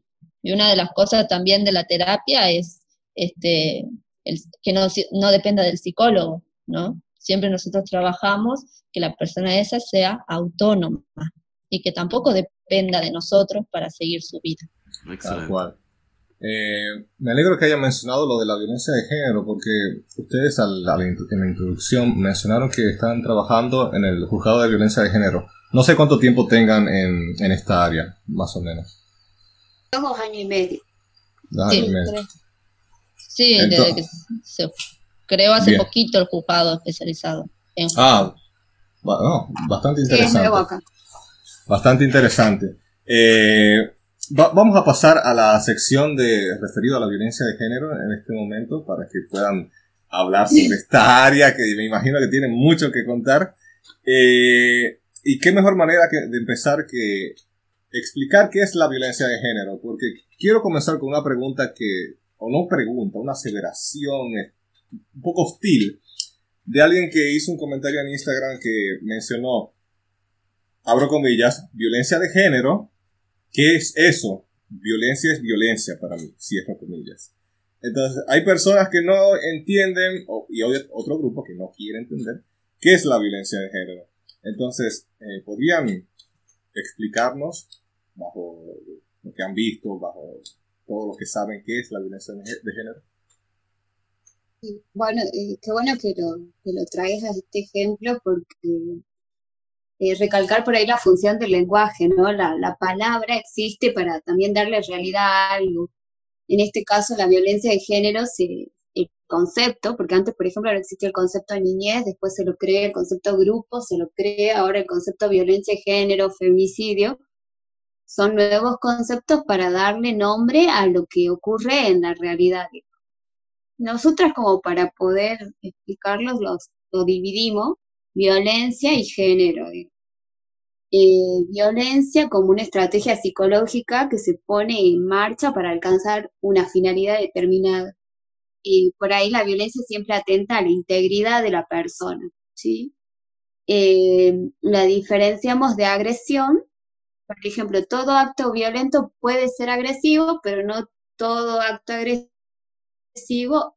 Y una de las cosas también de la terapia es este, el- que no, no dependa del psicólogo, ¿no? Siempre nosotros trabajamos que la persona esa sea autónoma y que tampoco dependa de nosotros para seguir su vida. Tal Excelente. cual. Eh, me alegro que haya mencionado lo de la violencia de género, porque ustedes al- en la introducción mencionaron que están trabajando en el juzgado de violencia de género. No sé cuánto tiempo tengan en, en esta área, más o menos. Dos años y medio. Dos Sí, años y medio. tres. Sí, desde Entonces- que se creó hace Bien. poquito el juzgado especializado. En Ah, ba- no, bastante Sí, es interesante. acá. Bastante interesante. Eh, va- vamos a pasar a la sección de referido a la violencia de género en este momento para que puedan hablar sobre esta área que me imagino que tienen mucho que contar. Eh, y qué mejor manera que, de empezar que explicar qué es la violencia de género, porque quiero comenzar con una pregunta que, o no pregunta, una aseveración un poco hostil de alguien que hizo un comentario en Instagram que mencionó abro comillas, violencia de género, ¿qué es eso? Violencia es violencia para mí, cierro comillas. Entonces, hay personas que no entienden, y hay otro grupo que no quiere entender, qué es la violencia de género. Entonces, eh, ¿podrían explicarnos, bajo lo que han visto, bajo todo lo que saben qué es la violencia de género? Bueno, eh, qué bueno que lo, que lo traes a este ejemplo porque eh, recalcar por ahí la función del lenguaje, ¿no? La, la palabra existe para también darle realidad a algo. En este caso, la violencia de género, se, el concepto, porque antes, por ejemplo, no existía el concepto de niñez, después se lo crea el concepto grupo, se lo crea ahora el concepto de violencia de género, femicidio, son nuevos conceptos para darle nombre a lo que ocurre en la realidad. Nosotras como para poder explicarlos los, lo dividimos, violencia y género. Eh, violencia como una estrategia psicológica que se pone en marcha para alcanzar una finalidad determinada. y por ahí la violencia siempre atenta a la integridad de la persona, ¿sí? Eh, la diferenciamos de agresión, por ejemplo, todo acto violento puede ser agresivo, pero no todo acto agresivo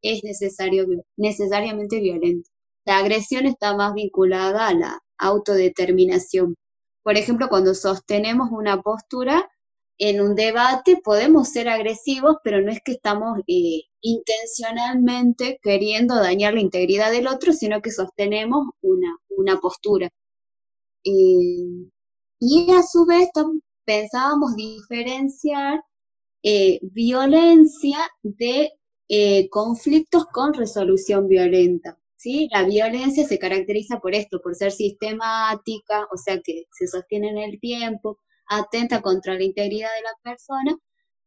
es necesario, necesariamente violento. La agresión está más vinculada a la autodeterminación. Por ejemplo, cuando sostenemos una postura en un debate, podemos ser agresivos, pero no es que estamos eh, intencionalmente queriendo dañar la integridad del otro, sino que sostenemos una, una postura. Eh, y a su vez pensábamos diferenciar eh, violencia de eh, conflictos con resolución violenta. ¿sí? La violencia se caracteriza por esto, por ser sistemática, o sea que se sostiene en el tiempo, atenta contra la integridad de la persona,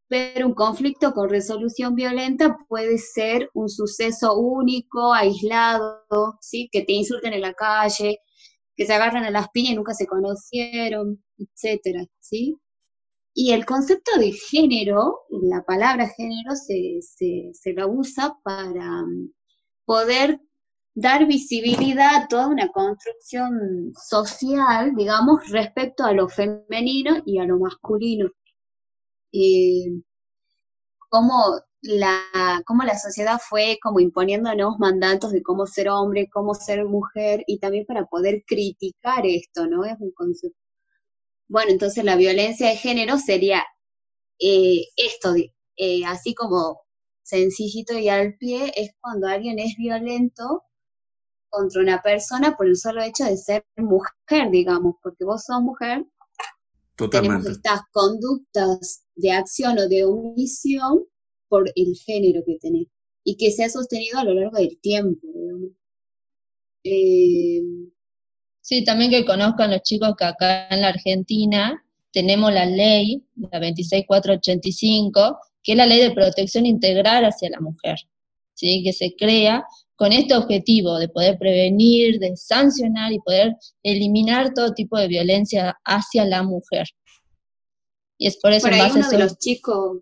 pero un conflicto con resolución violenta puede ser un suceso único, aislado, ¿sí? que te insulten en la calle, que se agarran a las piñas y nunca se conocieron, etcétera, ¿sí? Y el concepto de género, la palabra género se, se, se usa para mm, poder dar visibilidad a toda una construcción social, digamos, respecto a lo femenino y a lo masculino. Eh, cómo la, cómo la sociedad fue como imponiendo nuevos mandatos de cómo ser hombre, cómo ser mujer, y también para poder criticar esto, ¿no? Es un concepto. Bueno, entonces la violencia de género sería eh, esto, eh, así como sencillito y al pie, es cuando alguien es violento contra una persona por el solo hecho de ser mujer, digamos, porque vos sos mujer, tenemos estas conductas de acción o de omisión por el género que tenés y que se ha sostenido a lo largo del tiempo. Eh, sí, también que conozcan los chicos que acá en la Argentina tenemos la ley, la 26485, que es la ley de protección integral hacia la mujer, ¿sí? que se crea con este objetivo de poder prevenir, de sancionar y poder eliminar todo tipo de violencia hacia la mujer. Y es por eso por ahí uno de los chicos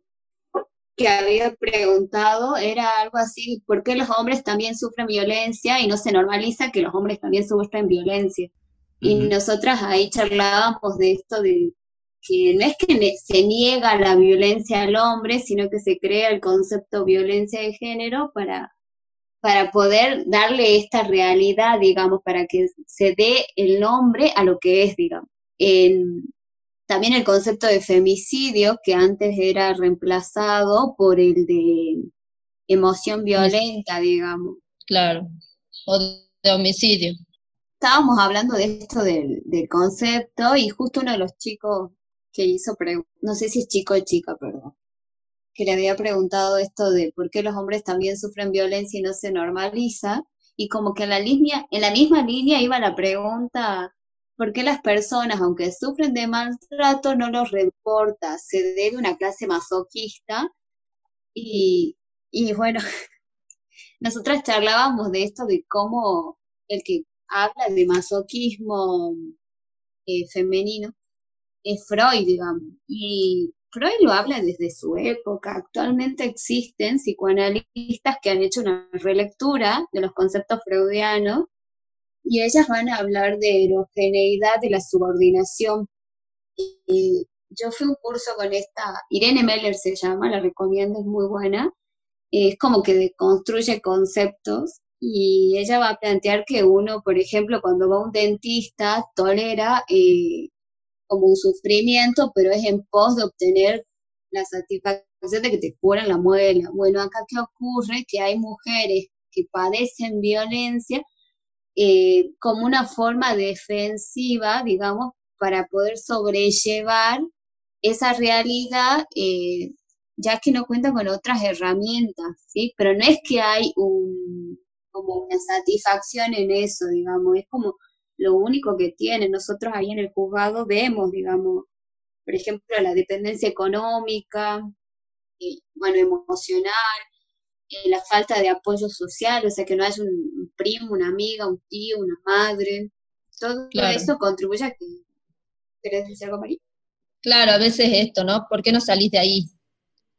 que había preguntado era algo así, ¿por qué los hombres también sufren violencia y no se normaliza que los hombres también sufren violencia? Y nosotras ahí charlábamos de esto de que no es que se niega la violencia al hombre, sino que se crea el concepto violencia de género para, para poder darle esta realidad, digamos, para que se dé el nombre a lo que es, digamos. En, también el concepto de femicidio, que antes era reemplazado por el de emoción violenta, digamos. Claro, o de homicidio. Estábamos hablando de esto del, concepto y justo uno de los chicos que hizo, no sé si es chico o chica, perdón, que le había preguntado esto de por qué los hombres también sufren violencia y no se normaliza, y como que en la línea, en la misma línea iba la pregunta ¿Por qué las personas, aunque sufren de maltrato, no los reporta? Se debe a una clase masoquista y, y bueno, nosotras charlábamos de esto, de cómo el que habla de masoquismo eh, femenino es Freud, digamos. Y Freud lo habla desde su época. Actualmente existen psicoanalistas que han hecho una relectura de los conceptos freudianos y ellas van a hablar de erogeneidad de la subordinación. Y yo fui a un curso con esta, Irene Meller se llama, la recomiendo, es muy buena. Es como que construye conceptos y ella va a plantear que uno, por ejemplo, cuando va a un dentista, tolera eh, como un sufrimiento, pero es en pos de obtener la satisfacción de que te curan la muela. Bueno, acá qué ocurre que hay mujeres que padecen violencia eh, como una forma defensiva, digamos, para poder sobrellevar esa realidad, eh, ya que no cuenta con otras herramientas, ¿sí? Pero no es que hay un, como una satisfacción en eso, digamos, es como lo único que tiene. Nosotros ahí en el juzgado vemos, digamos, por ejemplo, la dependencia económica, eh, bueno, emocional, eh, la falta de apoyo social, o sea, que no haya un, primo, una amiga, un tío, una madre. Todo eso contribuye a que... ¿Querés decir algo, María? Claro, a veces esto, ¿no? ¿Por qué no salís de ahí?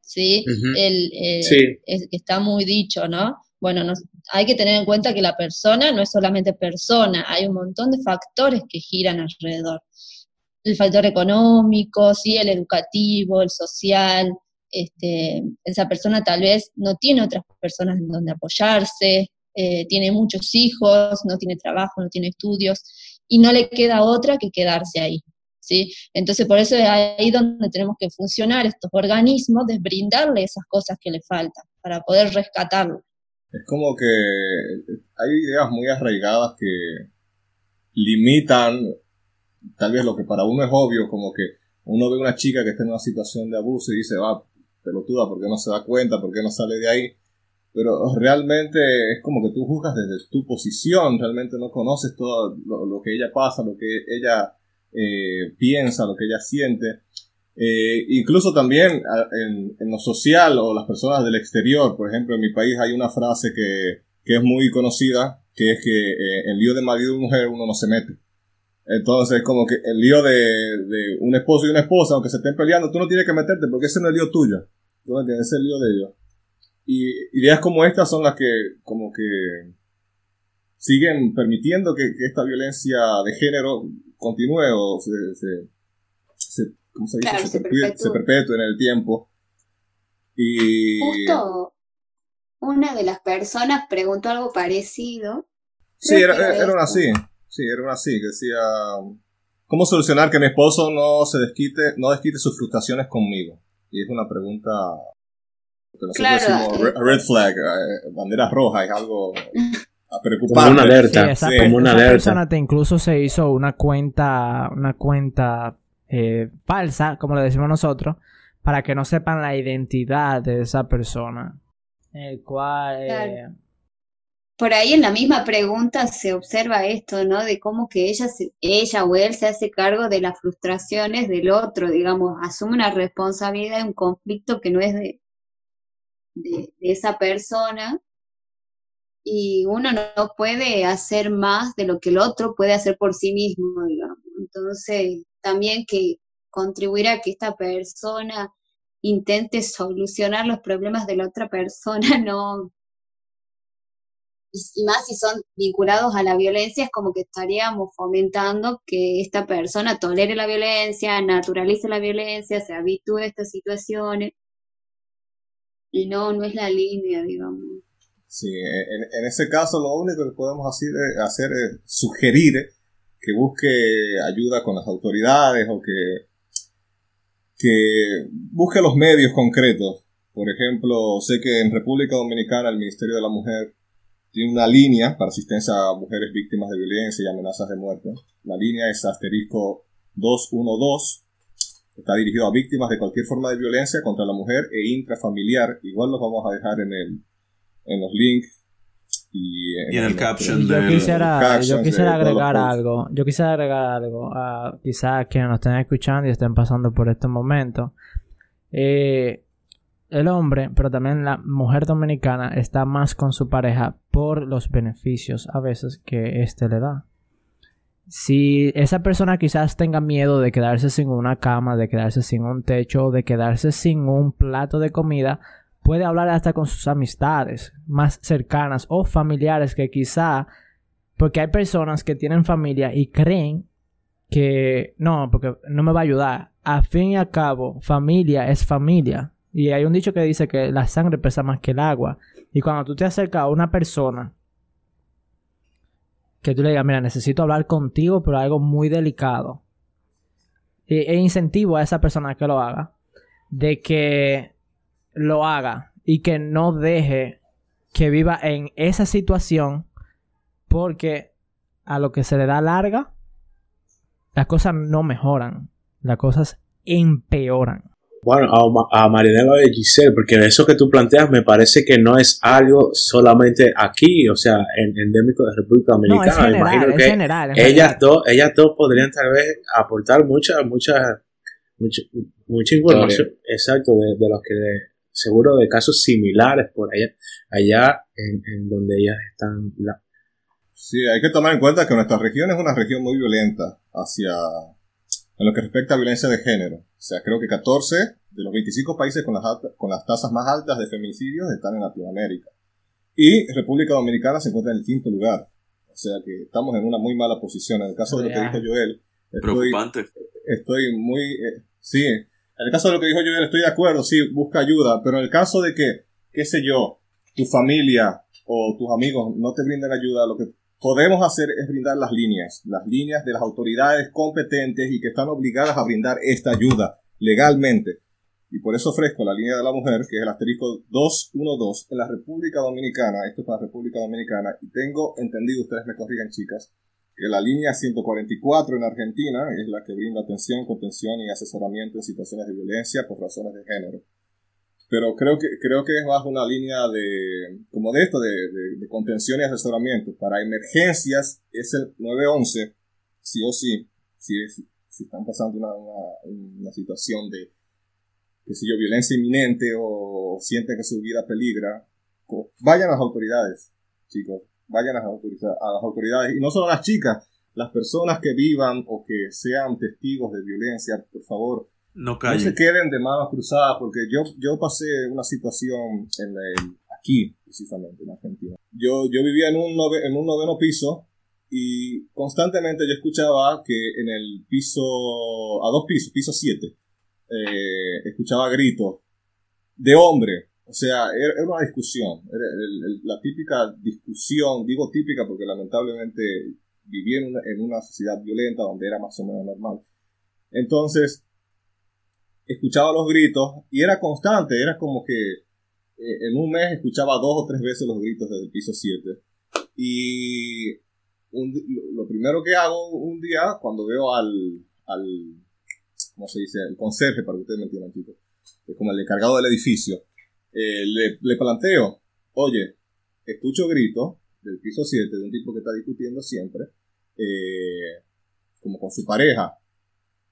¿sí? El, eh, Sí. es está muy dicho, ¿no? Bueno, nos- hay que tener en cuenta que la persona no es solamente persona, hay un montón de factores que giran alrededor. El factor económico, sí, el educativo, el social, este, esa persona tal vez no tiene otras personas en donde apoyarse, eh, tiene muchos hijos, no tiene trabajo, no tiene estudios, y no le queda otra que quedarse ahí. ¿sí? Entonces, por eso es ahí donde tenemos que funcionar estos organismos, de brindarle esas cosas que le faltan, para poder rescatarlo. Es como que hay ideas muy arraigadas que limitan tal vez lo que para uno es obvio, como que uno ve una chica que está en una situación de abuso y dice, va, pelotuda, ¿por qué no se da cuenta? ¿Por qué no sale de ahí? Pero realmente es como que tú juzgas desde tu posición, realmente no conoces todo lo, que ella pasa, lo que ella eh, piensa, lo que ella siente. Eh, incluso también en, en lo social o las personas del exterior, por ejemplo, en mi país hay una frase que, que es muy conocida, que es que eh, en lío de marido y mujer uno no se mete. Entonces, como que el lío de, de un esposo y una esposa, aunque se estén peleando, tú no tienes que meterte porque ese no es el lío tuyo. Tú me entiendes, ese es el lío de ellos. Y ideas como estas son las que, como que, siguen permitiendo que, que esta violencia de género continúe o se, se, se- ¿cómo se dice? Claro, se, perpetúe, en el tiempo. Y Justo una de las personas preguntó algo parecido. Sí, era, era una así. Sí, era una así, que decía, ¿cómo solucionar que mi esposo no se desquite, no desquite sus frustraciones conmigo? Y es una pregunta nosotros Claro, decimos re- red flag, eh, bandera roja, es algo a Como preocupante. una alerta. Sí, esa, sí, como una esa alerta. persona te incluso se hizo una cuenta, una cuenta eh, falsa, como le decimos nosotros, para que no sepan la identidad de esa persona. El cual... eh, Claro. Por ahí en la misma pregunta se observa esto, ¿no? De cómo que ella, ella o él se hace cargo de las frustraciones del otro, digamos, asume una responsabilidad de un conflicto que no es de, de, esa persona y uno no, puede hacer más de lo que el otro puede hacer por sí mismo, digamos. Entonces, también que contribuir a que esta persona intente solucionar los problemas de la otra persona no y más si son vinculados a la violencia, es como que estaríamos fomentando que esta persona tolere la violencia, naturalice la violencia, se habitúe a estas situaciones. Y no, no es la línea, digamos. Sí, en, en ese caso lo único que podemos hacer, hacer es sugerir que busque ayuda con las autoridades o que, que busque los medios concretos. Por ejemplo, sé que en República Dominicana el Ministerio de la Mujer tiene una línea para asistencia a mujeres víctimas de violencia y amenazas de muerte. La línea es asterisco 212. Está dirigido a víctimas de cualquier forma de violencia contra la mujer e intrafamiliar. Igual los vamos a dejar en el en los links y en, Y en el nuestro- caption yo del- quisiera, captions yo de quisiera agregar algo. Yo quisiera agregar algo. a quizás quienes nos estén escuchando y estén pasando por estos momentos. Eh, el hombre, pero también la mujer dominicana, está más con su pareja por los beneficios a veces que éste le da. Si esa persona quizás tenga miedo de quedarse sin una cama, de quedarse sin un techo, de quedarse sin un plato de comida, puede hablar hasta con sus amistades más cercanas o familiares que quizá, porque hay personas que tienen familia y creen que no, porque no me va a ayudar. A fin y a cabo, familia es familia. Y hay un dicho que dice que la sangre pesa más que el agua. Y cuando tú te acercas a una persona que tú le digas, mira, necesito hablar contigo, pero algo muy delicado. E, e incentivo a esa persona que lo haga. De que lo haga. Y que no deje que viva en esa situación. Porque a lo que se le da larga, las cosas no mejoran. Las cosas empeoran. Bueno, a, a Marinela y Giselle, porque eso que tú planteas me parece que no es algo solamente aquí, o sea, en, endémico de República No, es Dominicana. Me general, imagino es que general. es ellas general. dos, ellas dos podrían tal vez aportar mucha, mucha, mucha, mucha información, exacto, de, de los que seguro de casos similares por allá, allá en, en donde ellas están. la- Sí, hay que tomar en cuenta que nuestra región es una región muy violenta hacia en lo que respecta a violencia de género. O sea, creo que 14 de los 25 países con las, con las tasas más altas de feminicidios están en Latinoamérica. Y República Dominicana se encuentra en el quinto lugar. O sea que estamos en una muy mala posición. En el caso de lo que dijo Joel, estoy, Preocupante. estoy muy... eh, sí, en el caso de lo que dijo Joel estoy de acuerdo, sí, busca ayuda, pero en el caso de que, qué sé yo, tu familia o tus amigos no te brinden ayuda, lo que podemos hacer es brindar las líneas, las líneas de las autoridades competentes y que están obligadas a brindar esta ayuda legalmente. Y por eso ofrezco la línea de la mujer, que es el asterisco 212 en la República Dominicana. Esto es para la República Dominicana. Y tengo entendido, ustedes me corrigan, chicas, que la línea 144 en Argentina es la que brinda atención, contención y asesoramiento en situaciones de violencia por razones de género. Pero creo que, creo que es bajo una línea de, como de esto, de, de, de contención y asesoramiento. Para emergencias es el 911, sí o sí, si, es- si están pasando una, una, una situación de, qué sé yo, violencia inminente o sienten que su vida peligra, vayan a las autoridades, chicos, vayan a las, autoriza- a las autoridades. Y no solo las chicas, las personas que vivan o que sean testigos de violencia, por favor, No no se queden de manos cruzadas, porque yo, yo pasé una situación en el- aquí, precisamente, en Argentina. Yo, yo vivía en un, nove- en un noveno piso y constantemente yo escuchaba que en el piso, a dos pisos, piso 7, eh, escuchaba gritos de hombre. O sea, era, era una discusión, era el- el- la típica discusión, digo típica porque lamentablemente viví en una, en una sociedad violenta donde era más o menos normal. Entonces, escuchaba los gritos y era constante, era como que eh, en un mes escuchaba dos o tres veces los gritos desde el piso 7. Y un lo, primero que hago un día, cuando veo al, ¿cómo se dice? El conserje, para que ustedes me entiendan, chicos, es como el encargado del edificio, eh, le, le planteo, oye, escucho gritos del piso 7 de un tipo que está discutiendo siempre, eh, como con su pareja.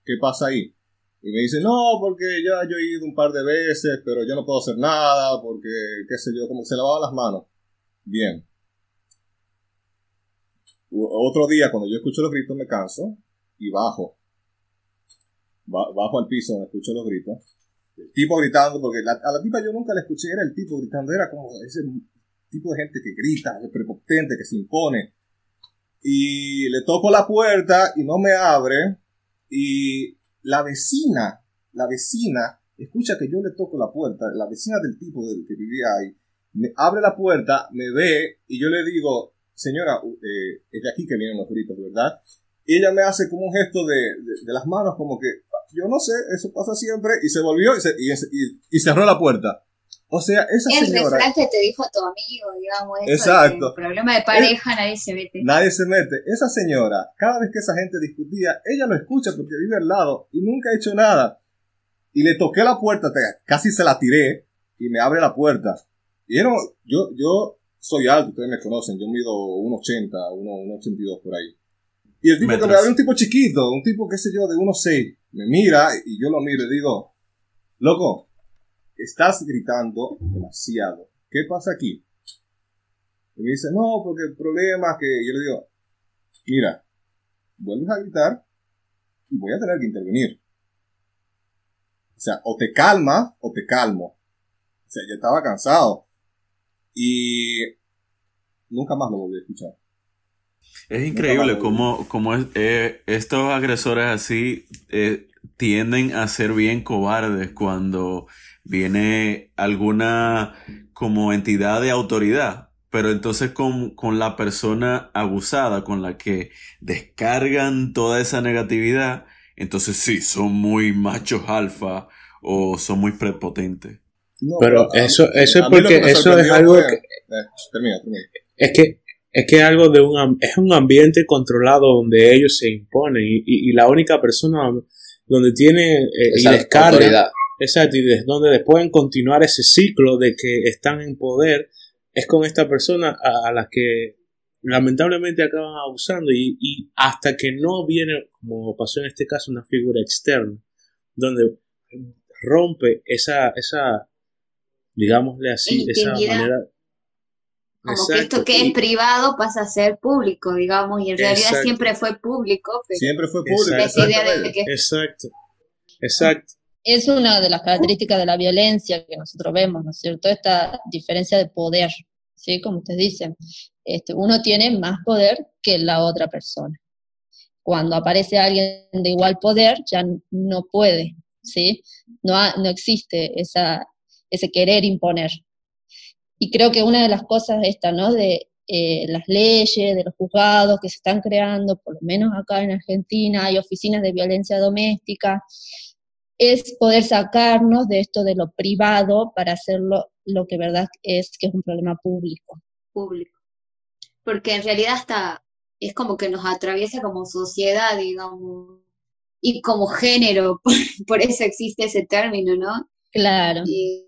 ¿Qué pasa ahí? Y me dice, no, porque ya yo he ido un par de veces, pero yo no puedo hacer nada, porque, qué sé yo, como se lavaba las manos. Bien. Otro día, cuando yo escucho los gritos, me canso y bajo. Ba- bajo al piso donde escucho los gritos. El tipo gritando, porque la- a la tipa yo nunca la escuché, era el tipo gritando, era como ese tipo de gente que grita, es prepotente, que se impone. Y le toco la puerta y no me abre. Y la vecina, la vecina, escucha que yo le toco la puerta, la vecina del tipo del que vivía ahí, me abre la puerta, me ve y yo le digo, señora, eh, es de aquí que vienen los gritos, ¿verdad? Y ella me hace como un gesto de, de- las manos, como que, yo no sé, eso pasa siempre, y se volvió y cerró la puerta. O sea, esa El señora, refrán que te dijo tu amigo, digamos. Eso Exacto. de problema de pareja, nadie se mete. nadie se mete. Esa señora, cada vez que esa gente discutía, ella lo escucha porque vive al lado y nunca ha hecho nada. Y le toqué la puerta, te- casi se la tiré y me abre la puerta. Y era- yo, yo soy alto, ustedes me conocen, yo mido 1,80, 1,82 por ahí. Y el tipo que me Metros. abre un tipo chiquito, un tipo, qué sé yo, de 1,6, me mira y yo lo miro y digo, loco, estás gritando demasiado. ¿Qué pasa aquí? Y me dice, no, porque el problema es que yo le digo, mira, vuelves a gritar y voy a tener que intervenir. O sea, o te calmas o te calmo. O sea, yo estaba cansado. Y nunca más lo volví a escuchar. Es increíble cómo, cómo es- eh, estos agresores así eh, tienden a ser bien cobardes cuando viene alguna como entidad de autoridad. Pero entonces con, con la persona abusada, con la que descargan toda esa negatividad, entonces sí, son muy machos alfa o son muy prepotentes. No, Pero a- eso- eso es porque eso es algo fue- que- eh, termina, termina. Es que es que algo de un es un ambiente controlado donde ellos se imponen y, y- y la única persona donde tiene eh, y Esa descarga autoridad. exacto y donde pueden continuar ese ciclo de que están en poder es con esta persona a, a la que lamentablemente acaban abusando y, y hasta que no viene como pasó en este caso una figura externa donde rompe esa esa digámosle así esa manera Como que esto que y- es privado pasa a ser público, digamos, y en realidad Exacto. siempre fue público, pero Siempre fue público. Exacto. esa idea de exactamente. que Exacto, exacto. es una de las características de la violencia que nosotros vemos, ¿no es cierto? Esta diferencia de poder, ¿sí? Como ustedes dicen, este, uno tiene más poder que la otra persona. Cuando aparece alguien de igual poder, ya no puede, ¿sí? No, no existe esa, ese querer imponer. Y creo que una de las cosas esta, ¿no? De eh, las leyes, de los juzgados que se están creando, por lo menos acá en Argentina, hay oficinas de violencia doméstica, es poder sacarnos de esto de lo privado para hacerlo lo que verdad es que es un problema público. Público. Porque en realidad hasta es como que nos atraviesa como sociedad, digamos, y como género, por, eso existe ese término, ¿no? Claro. Y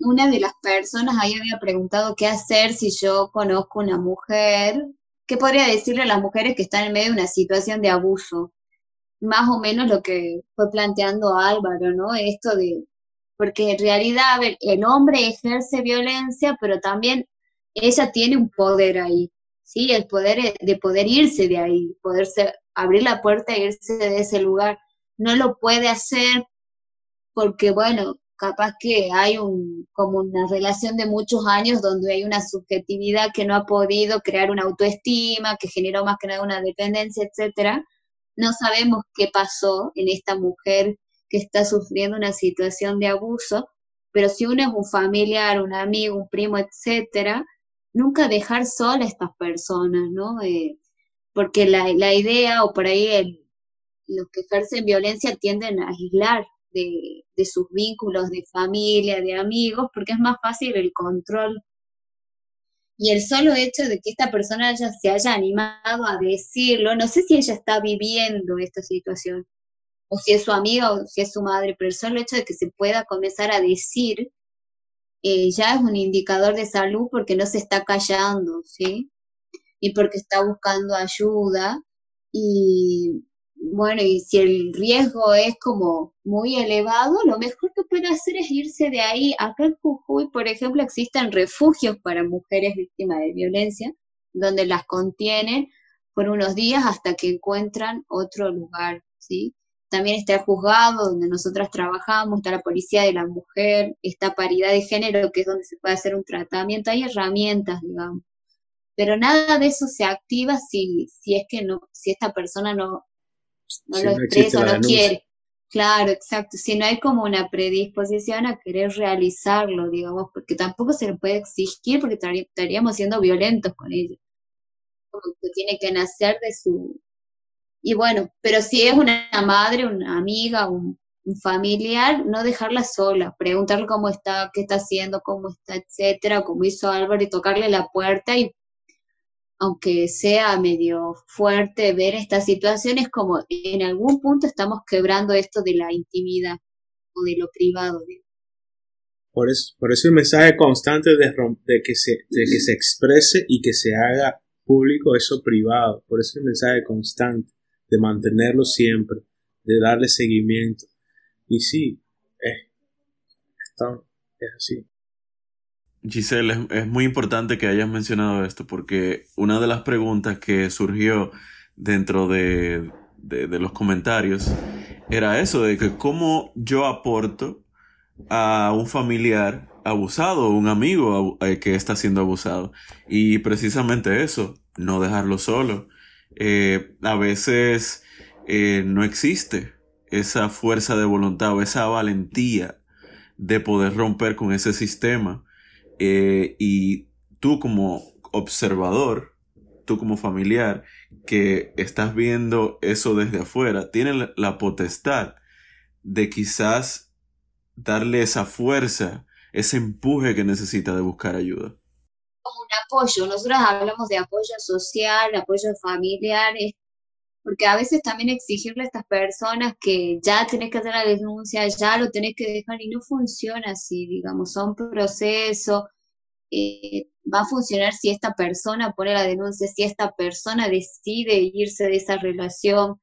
una de las personas ahí había preguntado qué hacer si yo conozco una mujer, ¿qué podría decirle a las mujeres que están en medio de una situación de abuso? más o menos lo que fue planteando Álvaro, ¿no? Esto de, porque en realidad, el hombre ejerce violencia, pero también ella tiene un poder ahí, ¿sí? El poder de poder irse de ahí, poderse abrir la puerta e irse de ese lugar. No lo puede hacer porque, bueno, capaz que hay un, como una relación de muchos años donde hay una subjetividad que no ha podido crear una autoestima, que generó más que nada una dependencia, etcétera no sabemos qué pasó en esta mujer que está sufriendo una situación de abuso, pero si uno es un familiar, un amigo, un primo, etcétera, nunca dejar sola a estas personas, ¿no? Eh, porque la, idea, o por ahí los que ejercen violencia tienden a aislar de, sus vínculos de familia, de amigos, porque es más fácil el control y el solo hecho de que esta persona ya se haya animado a decirlo, no sé si ella está viviendo esta situación, o si es su amiga o si es su madre, pero el solo hecho de que se pueda comenzar a decir eh, ya es un indicador de salud porque no se está callando, ¿sí? Y porque está buscando ayuda y bueno, y si el riesgo es como muy elevado, lo mejor que puede hacer es irse de ahí. Acá en Jujuy, por ejemplo, existen refugios para mujeres víctimas de violencia, donde las contienen por unos días hasta que encuentran otro lugar, ¿sí? También está el juzgado donde nosotras trabajamos, está la policía de la mujer, está paridad de género, que es donde se puede hacer un tratamiento, hay herramientas, digamos. Pero nada de eso se activa si, si es que no, si esta persona no, no lo expresa, no quiere. Claro, exacto. Si no hay como una predisposición a querer realizarlo, digamos, porque tampoco se le puede exigir porque estaríamos siendo violentos con ellos. Como que tiene que nacer de su... Y bueno, pero si es una madre, una amiga, un, un familiar, no dejarla sola, preguntarle cómo está, qué está haciendo, cómo está, etcétera, como hizo Álvaro, y tocarle la puerta y aunque sea medio fuerte ver estas situaciones, como en algún punto estamos quebrando esto de la intimidad o de lo privado. Por eso, por eso el mensaje constante de, de, que se, de que se exprese y que se haga público eso privado. Por eso el mensaje constante de mantenerlo siempre, de darle seguimiento. Y sí, es, es así. Giselle, es, muy importante que hayas mencionado esto porque una de las preguntas que surgió dentro de, los comentarios era eso, de que cómo yo aporto a un familiar abusado, un amigo eh, que está siendo abusado. Y precisamente eso, no dejarlo solo. Eh, a veces eh, no existe esa fuerza de voluntad o esa valentía de poder romper con ese sistema eh, y tú como observador, tú como familiar, que estás viendo eso desde afuera, tienes la potestad de quizás darle esa fuerza, ese empuje que necesita de buscar ayuda. Un apoyo, nosotros hablamos de apoyo social, apoyo familiar, porque a veces también exigirle a estas personas que ya tenés que hacer la denuncia, ya lo tenés que dejar y no funciona así, digamos, son procesos, eh, va a funcionar si esta persona pone la denuncia, si esta persona decide irse de esa relación.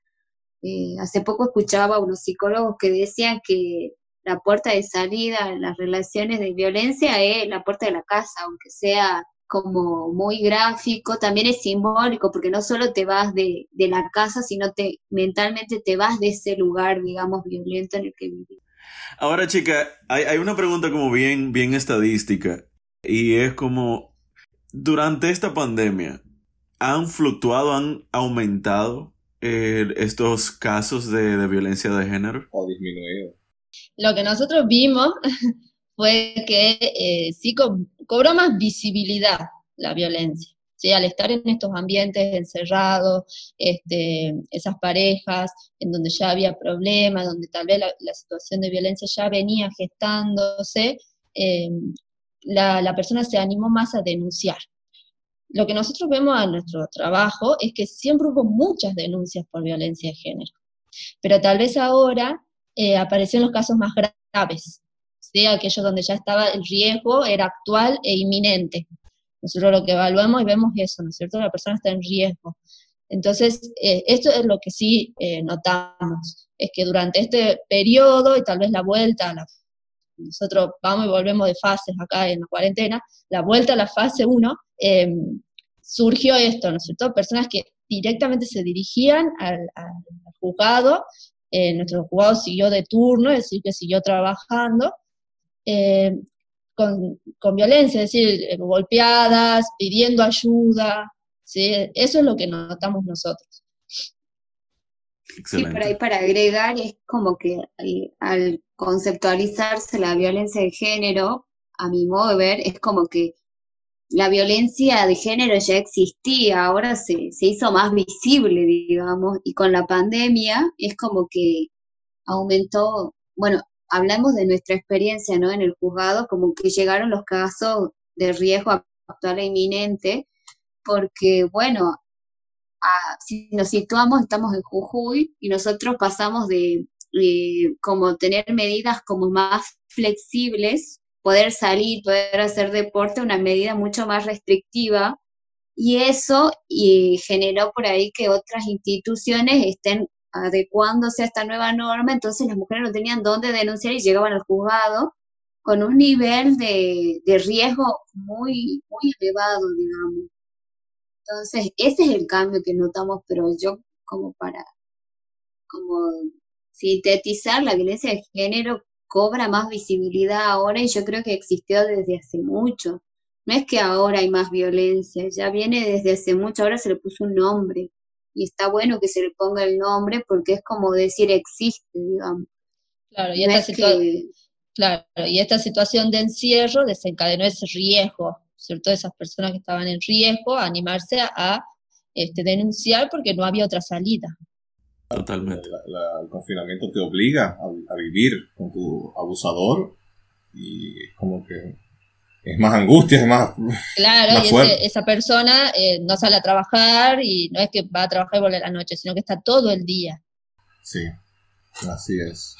Eh, hace poco escuchaba a unos psicólogos que decían que la puerta de salida en las relaciones de violencia es la puerta de la casa, aunque sea como muy gráfico, también es simbólico, porque no solo te vas de, de la casa, sino te mentalmente te vas de ese lugar, digamos, violento en el que vivís. Ahora, chica, hay, hay una pregunta como bien, bien estadística y es como, durante esta pandemia, ¿han fluctuado, han aumentado eh, estos casos de, de violencia de género? O disminuido. Lo que nosotros vimos fue que eh, sí cobró más visibilidad la violencia. ¿sí? Al estar en estos ambientes encerrados, este, esas parejas en donde ya había problemas, donde tal vez la, situación de violencia ya venía gestándose, eh, la, la persona se animó más a denunciar. Lo que nosotros vemos en nuestro trabajo es que siempre hubo muchas denuncias por violencia de género, pero tal vez ahora eh, aparecieron los casos más graves, ¿sí? aquellos donde ya estaba el riesgo, era actual e inminente. Nosotros lo que evaluamos y vemos eso, ¿no es cierto? La persona está en riesgo. Entonces, eh, esto es lo que sí eh, notamos, es que durante este periodo y tal vez la vuelta, a la, nosotros vamos y volvemos de fases acá en la cuarentena, la vuelta a la fase 1, eh, surgió esto, ¿no es cierto? Personas que directamente se dirigían al, al juzgado, eh, nuestro juzgado siguió de turno, es decir, que siguió trabajando, eh, con, con, violencia, es decir, eh, golpeadas, pidiendo ayuda, ¿sí? Eso es lo que notamos nosotros. Sí, por ahí para agregar, es como que al, al, conceptualizarse la violencia de género, a mi modo de ver, es como que la violencia de género ya existía, ahora se, se hizo más visible, digamos, y con la pandemia es como que aumentó, bueno, hablamos de nuestra experiencia, ¿no? En el juzgado, como que llegaron los casos de riesgo actual e inminente, porque, bueno, si nos situamos, estamos en Jujuy y nosotros pasamos de, de como tener medidas como más flexibles, poder salir, poder hacer deporte, una medida mucho más restrictiva, y eso y generó por ahí que otras instituciones estén adecuándose a esta nueva norma, entonces las mujeres no tenían dónde denunciar y llegaban al juzgado con un nivel de, de riesgo muy, muy elevado, digamos. Entonces, ese es el cambio que notamos, pero yo como para como sintetizar, la violencia de género cobra más visibilidad ahora y yo creo que existió desde hace mucho. No es que ahora hay más violencia, ya viene desde hace mucho, ahora se le puso un nombre y está bueno que se le ponga el nombre porque es como decir existe, digamos. Claro, y, no esta, situa que... claro, y esta situación de encierro desencadenó ese riesgo, ¿cierto? Esas personas que estaban en riesgo, a animarse a, a este, denunciar porque no había otra salida. Totalmente. La, la, el confinamiento te obliga a, a, vivir con tu abusador y es como que es más angustia, es más. Claro, más y ese, esa persona eh, no sale a trabajar y no es que va a trabajar y vuelve a la noche, sino que está todo el día. Sí, así es.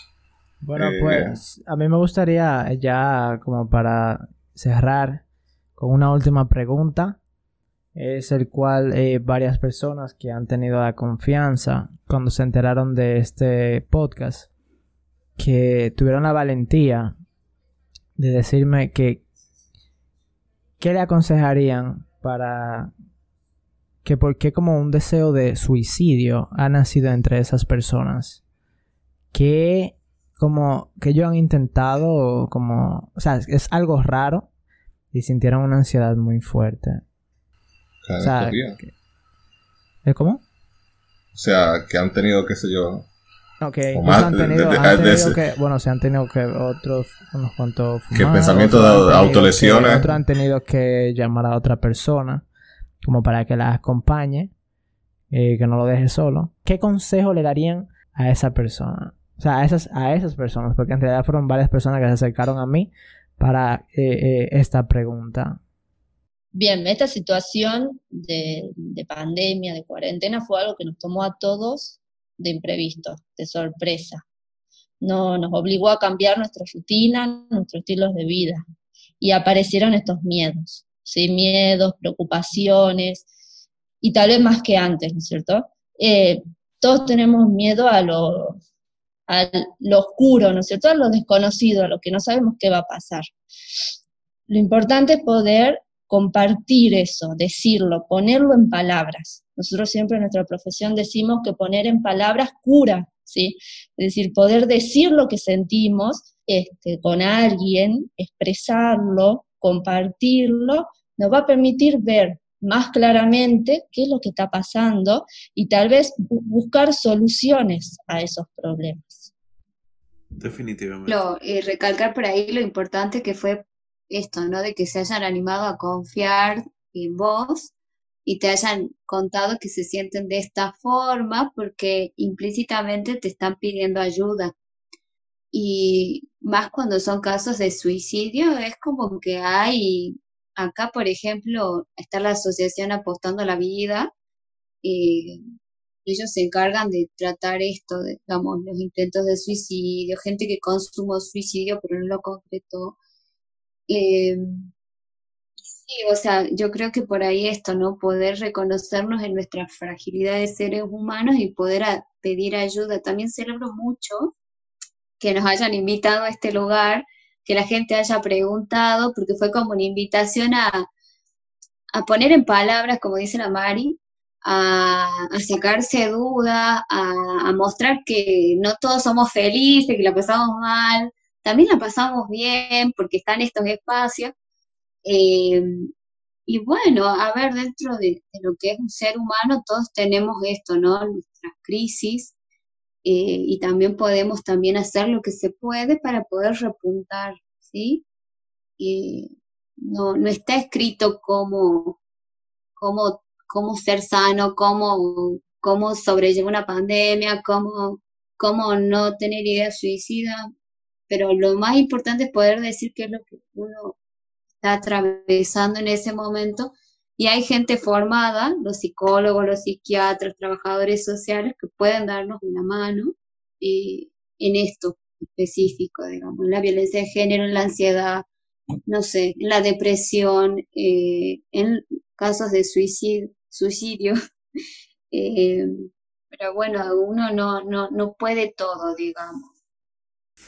Bueno, eh, pues a mí me gustaría ya como para cerrar con una última pregunta es el cual eh, varias personas que han tenido la confianza cuando se enteraron de este podcast, que tuvieron la valentía de decirme que qué le aconsejarían para que por qué como un deseo de suicidio ha nacido entre esas personas, que como que ellos han intentado como, o sea, es algo raro y sintieron una ansiedad muy fuerte. Cada o sea, ¿Es cómo? O sea, que han tenido, qué sé yo. Ok, o más han tenido, de, de, han tenido de, que, bueno, se han tenido que otros, unos cuantos fumar, Que pensamientos de autolesiones. Otros han tenido que llamar a otra persona como para que la acompañe, eh, que no lo deje solo. ¿Qué consejo le darían a esa persona? O sea, a esas, a esas personas, porque en realidad fueron varias personas que se acercaron a mí para eh, eh, esta pregunta. Bien, esta situación de, de, pandemia, de cuarentena, fue algo que nos tomó a todos de imprevisto, de sorpresa. No, nos obligó a cambiar nuestra rutina, nuestros estilos de vida. Y aparecieron estos miedos, ¿sí? Miedos, preocupaciones, y tal vez más que antes, ¿no es cierto? Eh, todos tenemos miedo a lo, a lo oscuro, ¿no es cierto? A lo desconocido, a lo que no sabemos qué va a pasar. Lo importante es poder compartir eso, decirlo, ponerlo en palabras. Nosotros siempre en nuestra profesión decimos que poner en palabras cura, ¿sí? Es decir, poder decir lo que sentimos este, con alguien, expresarlo, compartirlo, nos va a permitir ver más claramente qué es lo que está pasando y tal vez buscar soluciones a esos problemas. Definitivamente. Lo, y recalcar por ahí lo importante que fue esto, ¿no? De que se hayan animado a confiar en vos y te hayan contado que se sienten de esta forma porque implícitamente te están pidiendo ayuda. Y más cuando son casos de suicidio, es como que hay, acá por ejemplo, está la Asociación Apostando a la Vida, y ellos se encargan de tratar esto, digamos, los intentos de suicidio, gente que consumó suicidio pero no lo concretó. Eh, sí, o sea, yo creo que por ahí esto, ¿no? Poder reconocernos en nuestra fragilidad de seres humanos y poder pedir ayuda. También celebro mucho que nos hayan invitado a este lugar, que la gente haya preguntado, porque fue como una invitación a, a poner en palabras, como dice la Mari, a, sacarse dudas, a, mostrar que no todos somos felices, que la pasamos mal, también la pasamos bien porque están estos espacios. Eh, y bueno, a ver, dentro de, lo que es un ser humano, todos tenemos esto, ¿no? Nuestras crisis, eh, y también podemos también hacer lo que se puede para poder repuntar, ¿sí? no, no está escrito cómo, cómo, cómo ser sano, cómo, cómo sobrellevar una pandemia, cómo, cómo no tener ideas suicidas, pero lo más importante es poder decir qué es lo que uno está atravesando en ese momento y hay gente formada, los psicólogos, los psiquiatras, trabajadores sociales, que pueden darnos una mano en esto específico, digamos, la violencia de género, en la ansiedad, no sé, en la depresión, eh, en casos de suicidio. suicidio. Eh, pero bueno, uno no, no, no puede todo, digamos.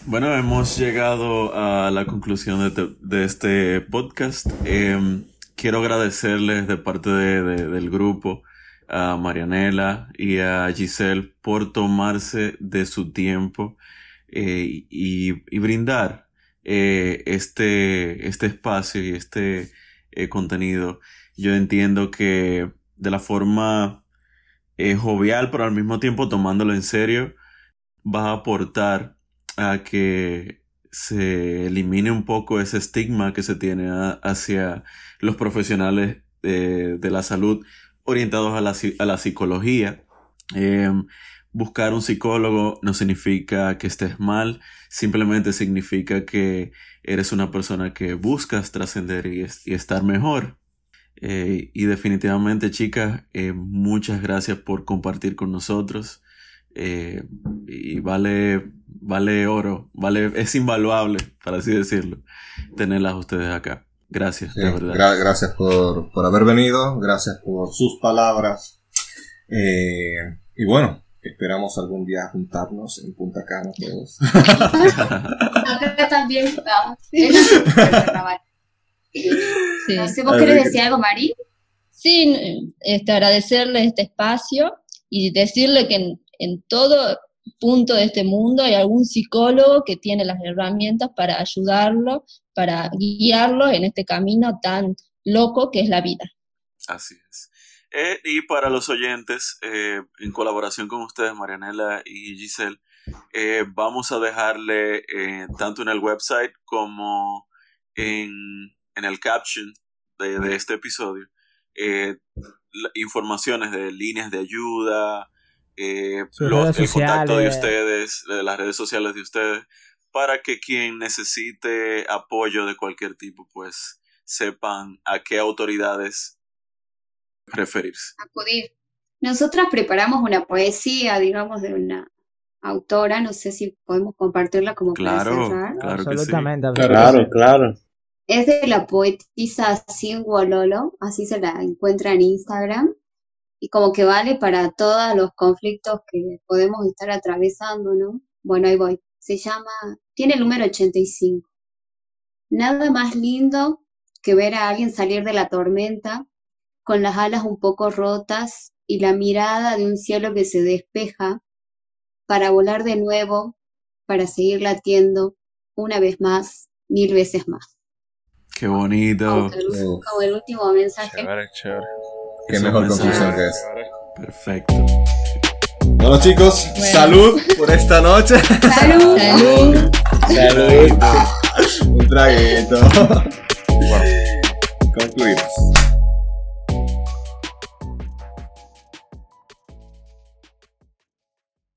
Bueno, hemos llegado a la conclusión de, de este podcast. Em, quiero agradecerles de parte de, del grupo a Marianela y a Giselle por tomarse de su tiempo eh, y, brindar eh, este, este espacio y este eh, contenido. Yo entiendo que de la forma jovial, pero al mismo tiempo tomándolo en serio, va a aportar a que se elimine un poco ese estigma que se tiene hacia los profesionales de, la salud orientados a la, a la psicología. Em, buscar un psicólogo no significa que estés mal, simplemente significa que eres una persona que buscas trascender y, estar mejor. Eh, y definitivamente, chicas, eh, muchas gracias por compartir con nosotros. Eh, y vale, vale oro, vale, es invaluable, para así decirlo, tenerlas ustedes acá. Gracias, de verdad. gracias por, por, haber venido, gracias por sus palabras. Eh, y bueno, esperamos algún día juntarnos en Punta Cana todos. Acá también Sí. ¿Vos querés decir algo, Mari? Sí, este, agradecerle este espacio y decirle que en todo punto de este mundo hay algún psicólogo que tiene las herramientas para ayudarlo, para guiarlo en este camino tan loco que es la vida. Así es. Eh, y para los oyentes, eh, en colaboración con ustedes, Marianela y Giselle, eh, vamos a dejarle tanto en el website como en, en el caption de, de este episodio informaciones de líneas de ayuda, eh, los, el contacto de ustedes, de las redes sociales de ustedes, para que quien necesite apoyo de cualquier tipo, pues sepan a qué autoridades referirse. Acudir. Nosotras preparamos una poesía, digamos, de una autora, no sé si podemos compartirla como claro, claro Absolutamente. Claro, claro. Es de la poetisa Sin así se la encuentra en Instagram y como que vale para todos los conflictos que podemos estar atravesando, ¿no? Bueno, ahí voy. Se llama, tiene el número 85. Nada más lindo que ver a alguien salir de la tormenta con las alas un poco rotas y la mirada de un cielo que se despeja, para volar de nuevo, para seguir latiendo una vez más, mil veces más. Qué bonito. Como el, Uf. como el último mensaje. Chévere, chévere. Qué Eso mejor me conclusión que es. Perfecto. Bueno chicos, Bueno. salud por esta noche. ¡Salud! Salud. Salud. Un traguito. Bueno. Concluimos.